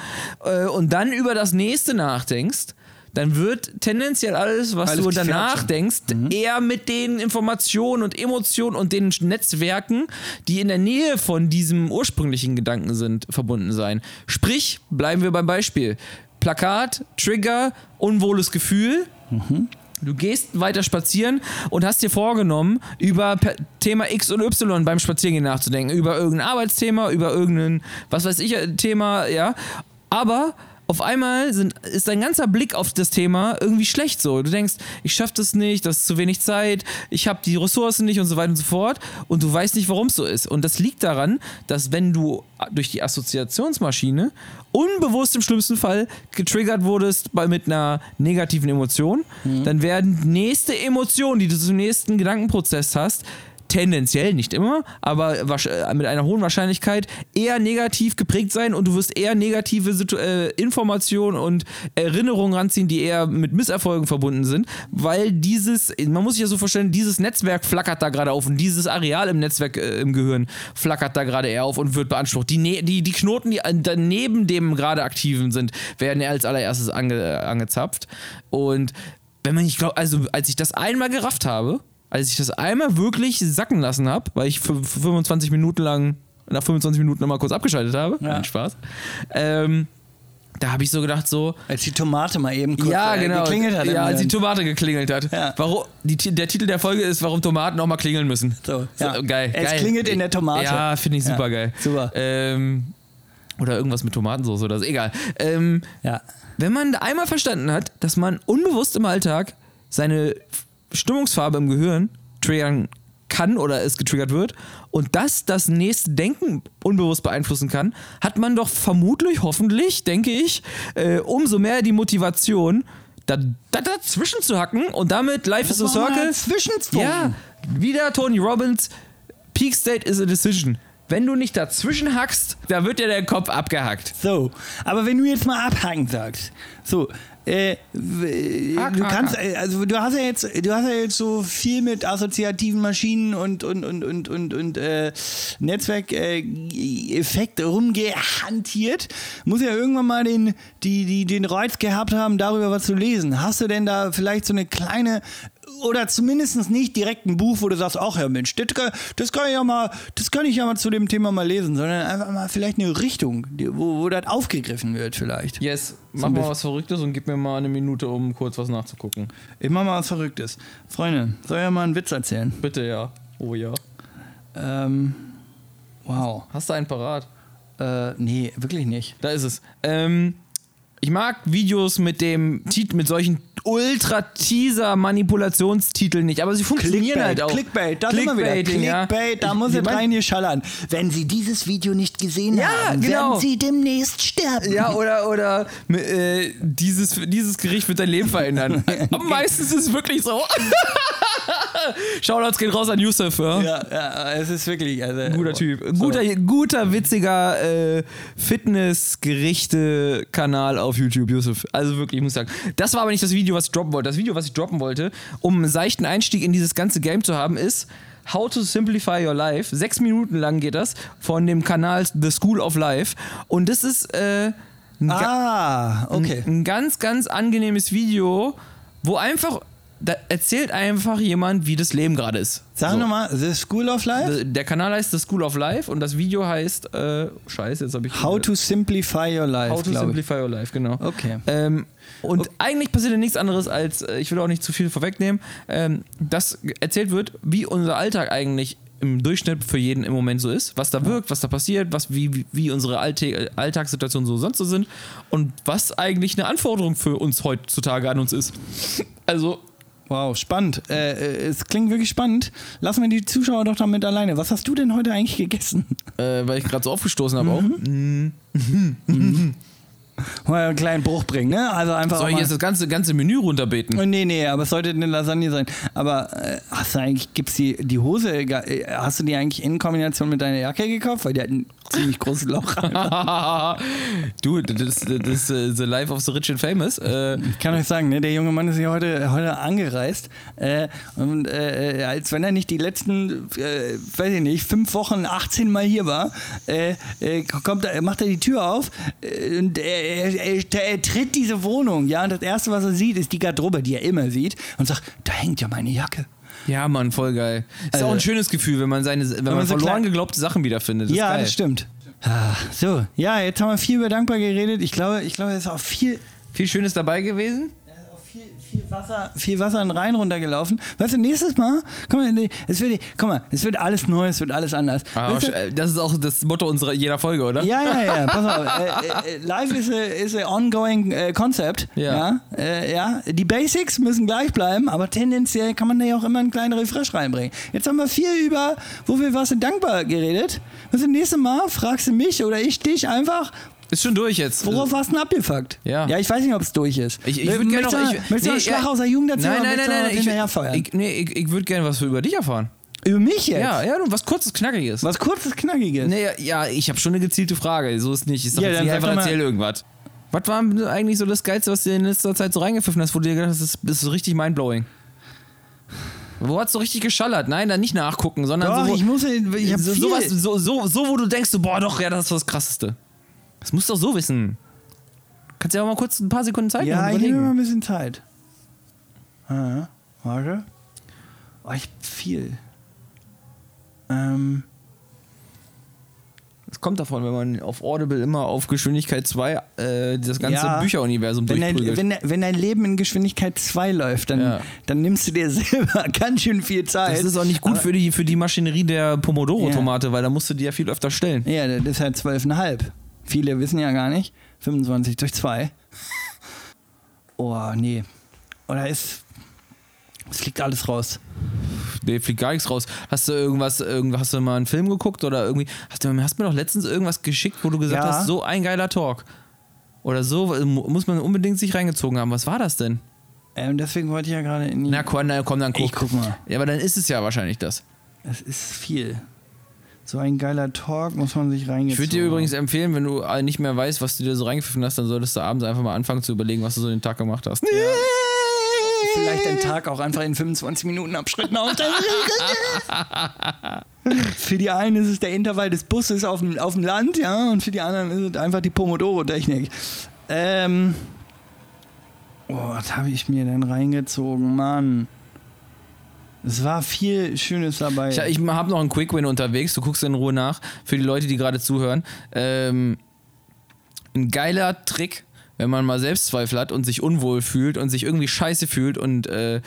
äh, und dann über das nächste nachdenkst, dann wird tendenziell alles, was alles du danach denkst, mhm. eher mit den Informationen und Emotionen und den Netzwerken, die in der Nähe von diesem ursprünglichen Gedanken sind, verbunden sein. Sprich, bleiben wir beim Beispiel. Plakat, Trigger, unwohles Gefühl. Mhm. Du gehst weiter spazieren und hast dir vorgenommen, über Thema X und Y beim Spazierengehen nachzudenken. Über irgendein Arbeitsthema, über irgendein, was weiß ich, Thema, ja. Aber auf einmal sind, ist dein ganzer Blick auf das Thema irgendwie schlecht so. Du denkst, ich schaff das nicht, das ist zu wenig Zeit, ich habe die Ressourcen nicht und so weiter und so fort und du weißt nicht, warum es so ist. Und das liegt daran, dass wenn du durch die Assoziationsmaschine unbewusst im schlimmsten Fall getriggert wurdest bei, mit einer negativen Emotion, mhm. dann werden nächste Emotionen, die du zum nächsten Gedankenprozess hast, tendenziell, nicht immer, aber äh, mit einer hohen Wahrscheinlichkeit eher negativ geprägt sein und du wirst eher negative Situ äh, Informationen und Erinnerungen ranziehen, die eher mit Misserfolgen verbunden sind, weil dieses, man muss sich ja so vorstellen, dieses Netzwerk flackert da gerade auf und dieses Areal im Netzwerk äh, im Gehirn flackert da gerade eher auf und wird beansprucht. Die, ne die, die Knoten, die neben dem gerade aktiven sind, werden als allererstes ange angezapft und wenn man, ich glaube, also als ich das einmal gerafft habe, als ich das einmal wirklich sacken lassen habe, weil ich für 25 Minuten lang, nach 25 Minuten nochmal kurz abgeschaltet habe, ja. Spaß, ähm, da habe ich so gedacht, so. Als die Tomate mal eben kurz ja, äh, genau. geklingelt hat. Ja, als die Tomate geklingelt hat. Ja. Warum, die, der Titel der Folge ist, warum Tomaten auch mal klingeln müssen. So, ja. so geil. Es geil. klingelt in der Tomate. Ja, finde ich super geil. Super. Ähm, oder irgendwas mit Tomatensauce oder so, egal. Ähm, ja. Wenn man einmal verstanden hat, dass man unbewusst im Alltag seine Stimmungsfarbe im Gehirn triggern kann oder es getriggert wird und das das nächste Denken unbewusst beeinflussen kann, hat man doch vermutlich, hoffentlich, denke ich, äh, umso mehr die Motivation, da, da dazwischen zu hacken und damit Life is a Circle. Ja, wieder Tony Robbins, Peak State is a Decision. Wenn du nicht dazwischen hackst, da wird dir der Kopf abgehackt. So, aber wenn du jetzt mal abhaken sagst, so, äh, du kannst, äh, also du hast ja jetzt, du hast ja jetzt so viel mit assoziativen Maschinen und und und und und, und äh, Netzwerkeffekt äh, rumgehantiert. Muss ja irgendwann mal den, die, die, den Reiz gehabt haben, darüber was zu lesen. Hast du denn da vielleicht so eine kleine oder zumindest nicht direkt ein Buch, wo du sagst, ach ja Mensch, das, das, kann ich ja mal, das kann ich ja mal zu dem Thema mal lesen, sondern einfach mal vielleicht eine Richtung, wo, wo das aufgegriffen wird vielleicht. Yes, mach mal was Verrücktes und gib mir mal eine Minute, um kurz was nachzugucken. Ich mach mal was Verrücktes. Freunde, soll ich ja mal einen Witz erzählen? Bitte, ja. Oh ja. Ähm, Wow. Hast du einen parat? Äh, nee, wirklich nicht. Da ist es. Ähm, ich mag Videos mit dem mit solchen Ultra-Teaser-Manipulationstiteln nicht, aber sie funktionieren halt auch. Clickbait, da sind wir wieder. Ja. Clickbait, da Ich- muss ich es mein- rein hier schallern. Wenn Sie dieses Video nicht gesehen Ja, haben, genau. werden Sie demnächst sterben. Ja, oder, oder äh, dieses, dieses Gericht wird dein Leben verändern. Meistens ist es wirklich so. Shoutouts gehen raus an Yusuf, ja. Ja, ja, es ist wirklich. Also, Guter Typ. Guter, guter witziger äh, Fitness-Gerichte-Kanal auf YouTube, Yusuf. Also wirklich, ich muss sagen. Das war aber nicht das Video, was ich droppen wollte. Das Video, was ich droppen wollte, um einen seichten Einstieg in dieses ganze Game zu haben, ist How to Simplify Your Life. Sechs Minuten lang geht das von dem Kanal The School of Life. Und das ist äh, ein, Ah, okay. ein ganz, ganz angenehmes Video, wo einfach, da erzählt einfach jemand, wie das Leben gerade ist. Sag So. nochmal, The School of Life? Der Kanal heißt The School of Life und das Video heißt, äh, scheiße, jetzt habe ich. How to Simplify Your Life, How to glaube ich. Simplify Your Life, genau. Okay. Ähm, und eigentlich passiert ja nichts anderes als, äh, ich will auch nicht zu viel vorwegnehmen, ähm, dass erzählt wird, wie unser Alltag eigentlich im Durchschnitt für jeden im Moment so ist, was da wirkt, was da passiert, was, wie, wie- wie unsere Alltä Alltagssituationen so sonst so sind und was eigentlich eine Anforderung für uns heutzutage an uns ist. Also, Wow, spannend. Äh, äh, es klingt wirklich spannend. Lassen wir die Zuschauer doch damit alleine. Was hast du denn heute eigentlich gegessen? äh, weil ich gerade so aufgestoßen habe auch. Mal einen kleinen Bruch bringen, ne? Also einfach Soll ich jetzt das ganze, ganze Menü runterbeten? Nee, nee, aber es sollte eine Lasagne sein. Aber äh, hast du eigentlich, gibt's die, die Hose, äh, hast du die eigentlich in Kombination mit deiner Jacke gekauft? Weil die hat ein ziemlich großes Loch. du, das, das ist äh, The Life of the Rich and Famous. Äh, Ich kann euch sagen, ne, der junge Mann ist hier heute, heute angereist. Äh, und äh, als wenn er nicht die letzten, weiß ich nicht, fünf Wochen 18 Mal hier war, kommt er, macht er die Tür auf und er, er, er, er tritt diese Wohnung, ja, und das erste, was er sieht, ist die Garderobe, die er immer sieht, und sagt, da hängt ja meine Jacke. ja, Mann, voll geil. Ist Also- auch ein schönes Gefühl, wenn man seine, wenn, man, man so verloren geglaubte Sachen wiederfindet. Das ja, geil. das stimmt. Ah, So, ja, jetzt haben wir viel über dankbar geredet. Ich glaube, ich glaube, es ist auch viel, Viel Schönes dabei gewesen. Viel, Wasser, viel Wasser in den Rhein runtergelaufen. Weißt du, nächstes Mal, guck mal, es wird, guck mal, es wird alles neu, es wird alles anders. Ah, weißt du, äh, das ist auch das Motto unserer jeder Folge, oder? ja, ja, ja, pass auf. Äh, äh, life is a, is a ongoing äh, concept. Ja. Ja, äh, ja. Die Basics müssen gleich bleiben, aber tendenziell kann man da ja auch immer einen kleinen Refresh reinbringen. Jetzt haben wir viel über, wo wir was sind dankbar geredet. Was das nächste Mal fragst du mich oder ich dich einfach, Ist schon durch jetzt. Worauf hast du denn abgefuckt? Ja. Ja, ich weiß nicht, ob es durch ist. Ich, ich würde gerne noch. du- Ich, Möchtest du einen Schlag ja, aus der Jugend erzählen? Nein, nein, nein, nein. Ich, ich, nee, ich, ich würde gerne was über dich erfahren. Über mich jetzt? Ja, ja, du, was kurzes, knackiges. Was kurzes, knackiges. Nee, ja, ich habe schon eine gezielte Frage. So ist nicht. Ich sag Ja, jetzt nicht einfach erzähl irgendwas. Was war eigentlich so das Geilste, was du in letzter Zeit so reingepfiffen hast, wo du dir gedacht hast, das ist, ist richtig mindblowing? Wo hat's so richtig geschallert? Nein, dann nicht nachgucken, sondern Doch, so, wo- ich muss, ich hab so, sowas, so, so, so, wo du denkst, so, boah, doch, ja, das ist das Krasseste. Das musst du doch so wissen. Kannst ja auch mal kurz ein paar Sekunden Zeit Ja, nehmen ich und nehme mal ein bisschen Zeit. Ah, warte. Oh, ich hab viel. Ähm, Das kommt davon, wenn man auf Audible immer auf Geschwindigkeit 2 äh, das ganze Ja. Bücheruniversum wenn, dein, wenn, dein- wenn dein Leben in Geschwindigkeit 2 läuft, dann, Ja. dann nimmst du dir selber ganz schön viel Zeit. Das ist auch nicht gut Aber- für die, für die Maschinerie der Pomodoro-Tomate, weil da musst du die ja viel öfter stellen. Ja, das ist halt 12,5. Viele wissen ja gar nicht. 25 durch 2. Oh, nee. Oder ist. Es fliegt alles raus. Nee, fliegt gar nichts raus. Hast du irgendwas, irgend, hast du mal einen Film geguckt oder irgendwie, hast du hast mir doch letztens irgendwas geschickt, wo du gesagt Ja. hast, so ein geiler Talk. Oder so, mu- muss man unbedingt sich reingezogen haben. Was war das denn? Ähm, deswegen wollte ich ja gerade in die. Na komm, na, komm dann guck. Ich guck mal. Ja, aber dann ist es ja wahrscheinlich das. Es ist viel. So ein geiler Talk muss man sich Ich reingezogen würde dir übrigens empfehlen, wenn du äh, nicht mehr weißt, was du dir so reingepfiffen hast, dann solltest du abends einfach mal anfangen zu überlegen, was du so den Tag gemacht hast. Vielleicht den Tag auch einfach in 25 Minuten Abschritten auf. für die einen ist es der Intervall des Busses auf dem, auf dem Land, ja, und für die anderen ist es einfach die Pomodoro-Technik. Ähm. Oh, was habe ich mir denn reingezogen, Mann? Es war viel Schönes dabei. Ich, ich habe noch einen Quick Win unterwegs, du guckst in Ruhe nach, für die Leute, die gerade zuhören. Ähm, ein geiler Trick, wenn man mal Selbstzweifel hat und sich unwohl fühlt und sich irgendwie scheiße fühlt und äh,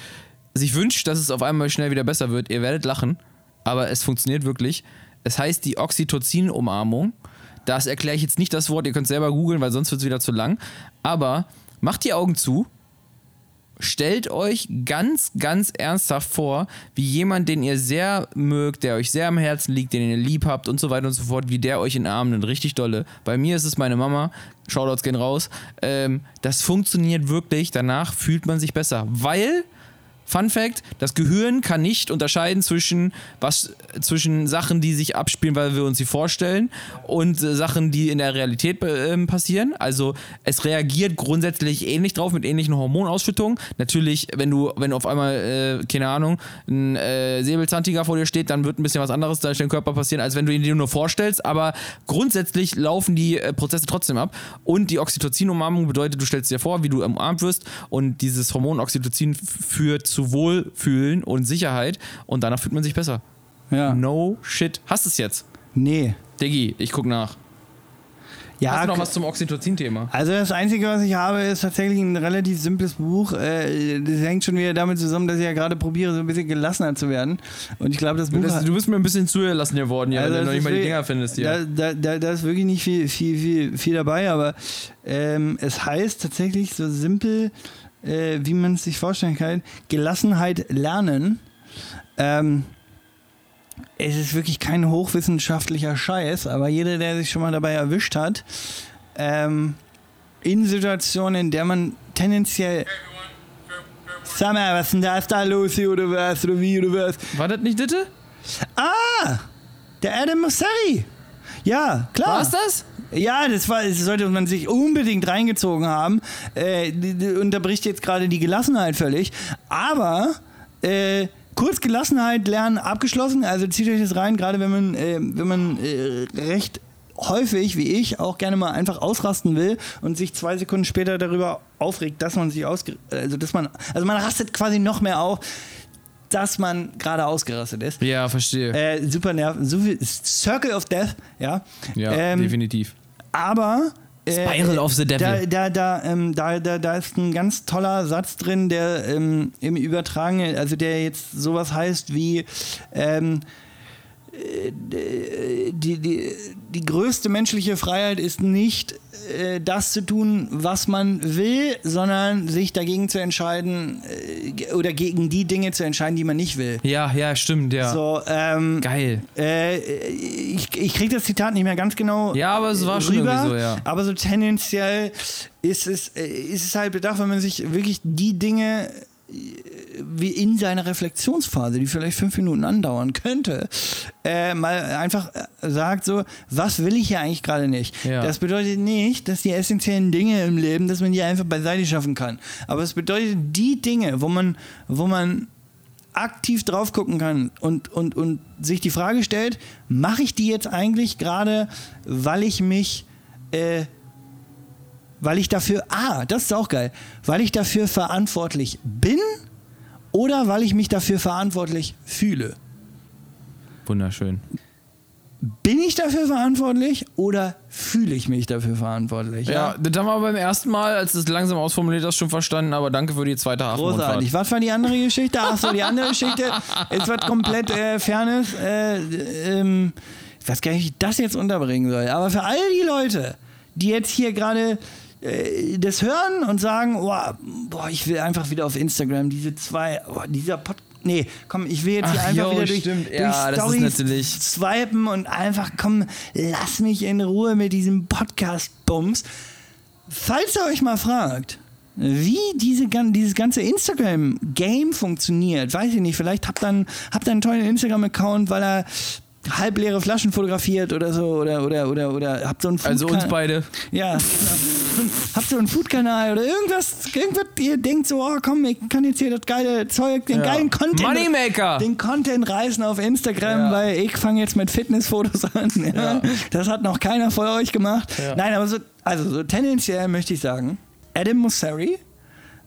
sich wünscht, dass es auf einmal schnell wieder besser wird. Ihr werdet lachen, aber es funktioniert wirklich. Das heißt die Oxytocin-Umarmung. Das erkläre ich jetzt nicht das Wort, ihr könnt selber googeln, weil sonst wird es wieder zu lang. Aber macht die Augen zu. Stellt euch ganz, ganz ernsthaft vor, wie jemand, den ihr sehr mögt, der euch sehr am Herzen liegt, den ihr lieb habt und so weiter und so fort, wie der euch in den Arm nimmt. Richtig dolle. Bei mir ist es meine Mama. Shoutouts gehen raus. Ähm, das funktioniert wirklich. Danach fühlt man sich besser. Weil Fun Fact: Das Gehirn kann nicht unterscheiden zwischen, was, zwischen Sachen, die sich abspielen, weil wir uns sie vorstellen, und äh, Sachen, die in der Realität äh, passieren. Also, es reagiert grundsätzlich ähnlich drauf mit ähnlichen Hormonausschüttungen. Natürlich, wenn du, wenn auf einmal, äh, keine Ahnung, ein äh, Säbelzahntiger vor dir steht, dann wird ein bisschen was anderes in deinem Körper passieren, als wenn du ihn dir nur vorstellst. Aber grundsätzlich laufen die äh, Prozesse trotzdem ab. Und die Oxytocin-Umarmung bedeutet, du stellst dir vor, wie du umarmt wirst und dieses Hormon Oxytocin führt zu Wohlfühlen und Sicherheit und danach fühlt man sich besser. Ja. No shit. Hast es jetzt? Nee. Diggi, ich guck nach. Ja, Hast du noch was zum Oxytocin-Thema? Also das Einzige, was ich habe, ist tatsächlich ein relativ simples Buch. Äh, Das hängt schon wieder damit zusammen, dass ich ja gerade probiere, so ein bisschen gelassener zu werden. Und ich glaube, das Buch... Du bist mir ein bisschen zugelassen geworden, ja, Also wenn du das noch nicht mal die Dinger findest hier. Da, da, da, da ist wirklich nicht viel, viel, viel, viel dabei, aber ähm, es heißt tatsächlich so simpel, äh, wie man es sich vorstellen kann, Gelassenheit lernen. Ähm, es ist wirklich kein hochwissenschaftlicher Scheiß, aber jeder, der sich schon mal dabei erwischt hat, ähm, in Situationen, in der man tendenziell Sag mal, was denn da, ist da los hier oder was oder wie oder was? War das nicht Ditte? Ah, der Adam Mosseri. Ja, klar. War es das? Ja, das, war, das sollte man sich unbedingt reingezogen haben. Äh, unterbricht jetzt gerade die Gelassenheit völlig. Aber äh, kurz Gelassenheit lernen abgeschlossen. Also zieht euch das rein, gerade wenn man, äh, wenn man äh, recht häufig, wie ich, auch gerne mal einfach ausrasten will und sich zwei Sekunden später darüber aufregt, dass man sich ausge also dass man also man rastet quasi noch mehr auf, dass man gerade ausgerastet ist. Ja, verstehe. Äh, super nerven, so Circle of Death, ja. ja, ähm, definitiv. Aber äh, Spiral of the Devil. Da, da, da, ähm, da, da, da ist ein ganz toller Satz drin, der ähm, im Übertragen, also der jetzt sowas heißt wie ähm, äh, die, die, die größte menschliche Freiheit ist nicht äh, das zu tun, was man will, sondern sich dagegen zu entscheiden äh, oder gegen die Dinge zu entscheiden, die man nicht will. Ja, ja, stimmt, ja. So, ähm, Geil. äh, ich, ich kriege das Zitat nicht mehr ganz genau. Ja, aber es war schon rüber, irgendwie so, ja. Aber so tendenziell ist es, äh, ist es halt bedacht, wenn man sich wirklich die Dinge wie in seiner Reflexionsphase, die vielleicht fünf Minuten andauern könnte, äh, mal einfach äh, sagt so, was will ich hier eigentlich gerade nicht? Ja. Das bedeutet nicht, dass die essentiellen Dinge im Leben, dass man die einfach beiseite schaffen kann. Aber es bedeutet die Dinge, wo man, wo man aktiv drauf gucken kann und, und, und sich die Frage stellt, mache ich die jetzt eigentlich gerade, weil ich mich, äh, weil ich dafür, ah, das ist auch geil, weil ich dafür verantwortlich bin oder weil ich mich dafür verantwortlich fühle. Wunderschön. Bin ich dafür verantwortlich oder fühle ich mich dafür verantwortlich? Ja, das haben wir beim ersten Mal, als du es langsam ausformuliert hast, schon verstanden, aber danke für die zweite Großartig. Hafenrundfahrt. Was war die andere Geschichte? Ach so, die andere Geschichte ist was komplett äh, Fernes. Äh, ähm, ich weiß gar nicht, wie ich das jetzt unterbringen soll. Aber für all die Leute, die jetzt hier gerade äh, das hören und sagen, oh, boah, ich will einfach wieder auf Instagram diese zwei, oh, dieser Podcast. Nee, komm, ich will jetzt hier Ach, einfach jo, wieder durch, stimmt. durch Ja, das ist Storys natürlich- swipen und einfach, komm, lass mich in Ruhe mit diesem Podcast-Bums. Falls ihr euch mal fragt, wie diese, dieses ganze Instagram-Game funktioniert, weiß ich nicht, vielleicht habt ihr einen, habt ihr einen tollen Instagram-Account, weil er halbleere Flaschen fotografiert oder so, oder, oder, oder, oder habt so einen Also uns beide. ja, habt ihr einen Food-Kanal oder irgendwas, irgendwas, ihr denkt so, oh komm, ich kann jetzt hier das geile Zeug, den Ja. geilen Content. Moneymaker! Den Content reißen auf Instagram, Ja. weil ich fange jetzt mit Fitnessfotos an. Ja. Das hat noch keiner vor euch gemacht. Nein, aber so, also so tendenziell möchte ich sagen, Adam Mosseri,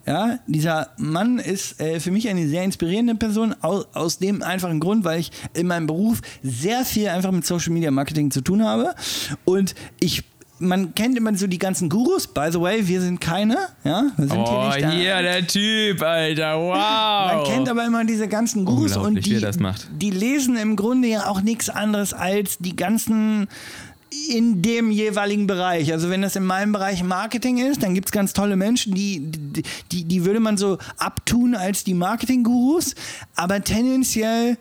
ja, dieser Mann ist äh, für mich eine sehr inspirierende Person, aus, aus dem einfachen Grund, weil ich in meinem Beruf sehr viel einfach mit Social Media Marketing zu tun habe und ich man kennt immer so die ganzen Gurus. By the way, wir sind keine. Ja, wir sind Oh, hier hier der Typ, Alter. Wow. Man kennt aber immer diese ganzen Gurus und die, das macht. die lesen im Grunde ja auch nichts anderes als die ganzen in dem jeweiligen Bereich. Also wenn das in meinem Bereich Marketing ist, dann gibt es ganz tolle Menschen, die, die, die, würde man so abtun als die Marketing-Gurus, aber tendenziell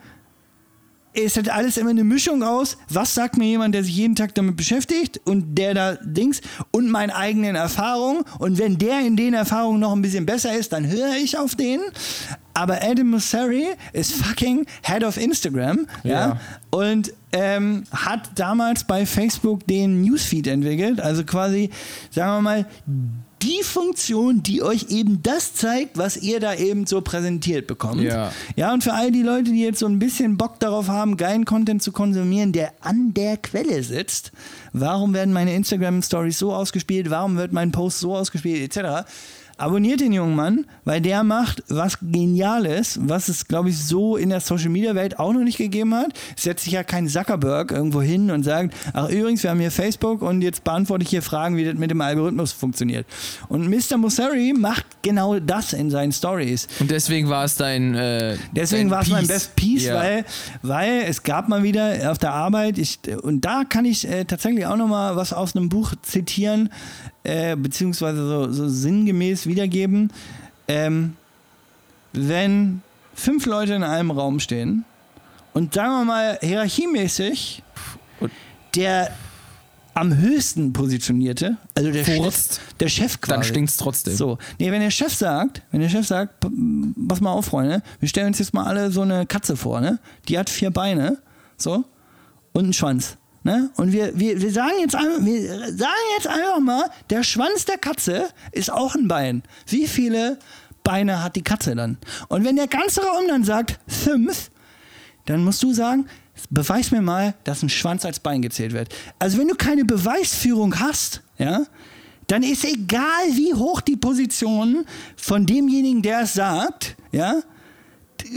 ist das alles immer eine Mischung aus, was sagt mir jemand, der sich jeden Tag damit beschäftigt und der da Dings und meinen eigenen Erfahrungen. Und wenn der in den Erfahrungen noch ein bisschen besser ist, dann höre ich auf den. Aber Adam Mosseri ist fucking Head of Instagram. Ja. Ja. Und ähm, hat damals bei Facebook den Newsfeed entwickelt. Also quasi, sagen wir mal, die Funktion, die euch eben das zeigt, was ihr da eben so präsentiert bekommt. Ja. Ja, und für all die Leute, die jetzt so ein bisschen Bock darauf haben, geilen Content zu konsumieren, der an der Quelle sitzt, warum werden meine Instagram-Stories so ausgespielt, warum wird mein Post so ausgespielt, etc., abonniert den jungen Mann, weil der macht was Geniales, was es, glaube ich, so in der Social-Media-Welt auch noch nicht gegeben hat. Es setzt sich ja kein Zuckerberg irgendwo hin und sagt, ach übrigens, wir haben hier Facebook und jetzt beantworte ich hier Fragen, wie das mit dem Algorithmus funktioniert. Und Mr. Mosseri macht genau das in seinen Stories. Und deswegen war es dein. Äh, Deswegen war es mein. Best Piece, Ja. weil, weil es gab mal wieder auf der Arbeit, ich, und da kann ich äh, tatsächlich auch nochmal was aus einem Buch zitieren, äh, beziehungsweise so, so sinngemäß wiedergeben. Ähm, wenn fünf Leute in einem Raum stehen und sagen wir mal hierarchiemäßig der am höchsten positionierte, also der Chef, Furzt. der Chef quasi. Dann stinkt's trotzdem. So, nee, wenn der Chef sagt, wenn der Chef sagt, pass mal auf, Freunde, wir stellen uns jetzt mal alle so eine Katze vor, ne? Die hat vier Beine, so, und einen Schwanz. Ne? Und wir, wir, wir, sagen jetzt wir sagen jetzt einfach mal, der Schwanz der Katze ist auch ein Bein. Wie viele Beine hat die Katze dann? Und wenn der ganze Raum dann sagt, fünf, dann musst du sagen, beweis mir mal, dass ein Schwanz als Bein gezählt wird. Also wenn du keine Beweisführung hast, ja, dann ist egal, wie hoch die Position von demjenigen, der es sagt, ja,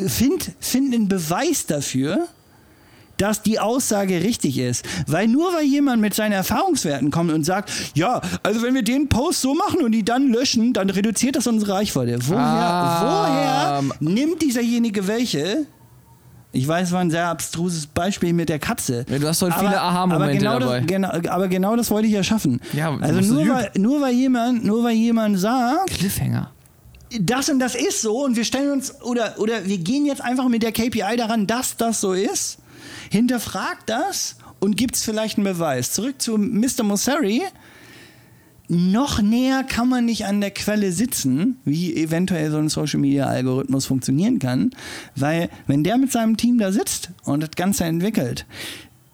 find, find einen Beweis dafür, dass die Aussage richtig ist. Weil nur weil jemand mit seinen Erfahrungswerten kommt und sagt, ja, also wenn wir den Post so machen und die dann löschen, dann reduziert das unsere Reichweite. Woher, Ah, woher nimmt dieserjenige welche? Ich weiß, es war ein sehr abstruses Beispiel mit der Katze. Ja, du hast heute viele Aha-Momente aber genau dabei. Das, genau, aber genau das wollte ich ja schaffen. Ja, also nur weil, nur weil jemand, nur weil jemand sagt, Cliffhanger. das und das ist so und wir stellen uns oder oder wir gehen jetzt einfach mit der KPI daran, dass das so ist. Hinterfragt das und gibt es vielleicht einen Beweis. Zurück zu Mr. Mosseri. Noch näher kann man nicht an der Quelle sitzen, wie eventuell so ein Social Media Algorithmus funktionieren kann, weil wenn der mit seinem Team da sitzt und das Ganze entwickelt,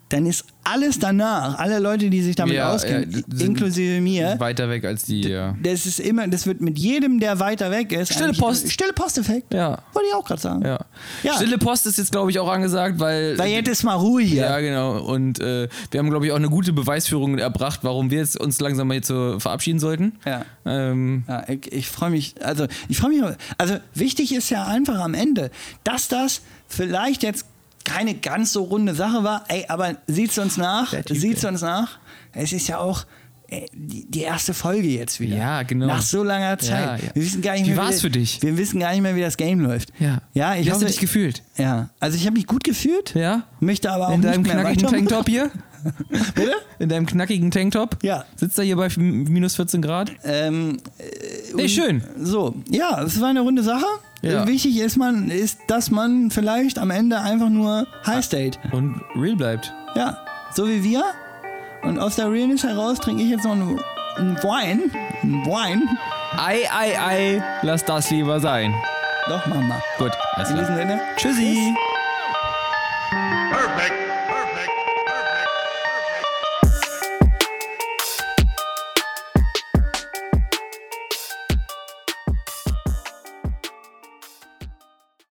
dann ist alles danach, alle Leute, die sich damit Ja, auskennen, ja, inklusive mir, Weiter weg als die. Ja. das ist immer, das wird mit jedem, der weiter weg ist. Stille Post. Stille Posteffekt. Ja. Wollte ich auch gerade sagen. Ja. Ja. Stille Post ist jetzt, glaube ich, auch angesagt, weil. Weil jetzt ist mal Ruhe hier. ja, genau. Und äh, wir haben, glaube ich, auch eine gute Beweisführung erbracht, warum wir jetzt uns langsam mal jetzt so verabschieden sollten. Ja. Ähm, Ja, ich, ich freue mich, also ich freue mich, also wichtig ist ja einfach am Ende, dass das vielleicht jetzt keine ganz so runde Sache war, ey, aber sieht's uns nach, Der Typ, sieht's ey. uns nach, es ist ja auch ey, die, die erste Folge jetzt wieder. Ja, genau. Nach so langer Zeit. Ja, ja. Wir wissen gar nicht Wie mehr, war's für dich? Wir wissen gar nicht mehr, wie das Game läuft. ja. Ja, ich Wie hast hoffe, du dich gefühlt? Ja, also ich habe mich gut gefühlt, Ja? möchte aber auch In deinem nicht mehr knackigen weitermachen. Tanktop hier? Bitte? In deinem knackigen Tanktop? Ja. Sitzt er hier bei minus 14 Grad? Ähm, Nee, und- schön. So, ja, es war eine runde Sache. Ja. Wichtig ist man, ist, dass man vielleicht am Ende einfach nur High State. Und real bleibt. Ja, so wie wir. Und aus der Realness heraus trinke ich jetzt noch einen, einen Wein. Einen Wein. Ei, ei, ei. Lass das lieber sein. Doch, Mama. Gut, alles In diesem Sinne. Tschüssi.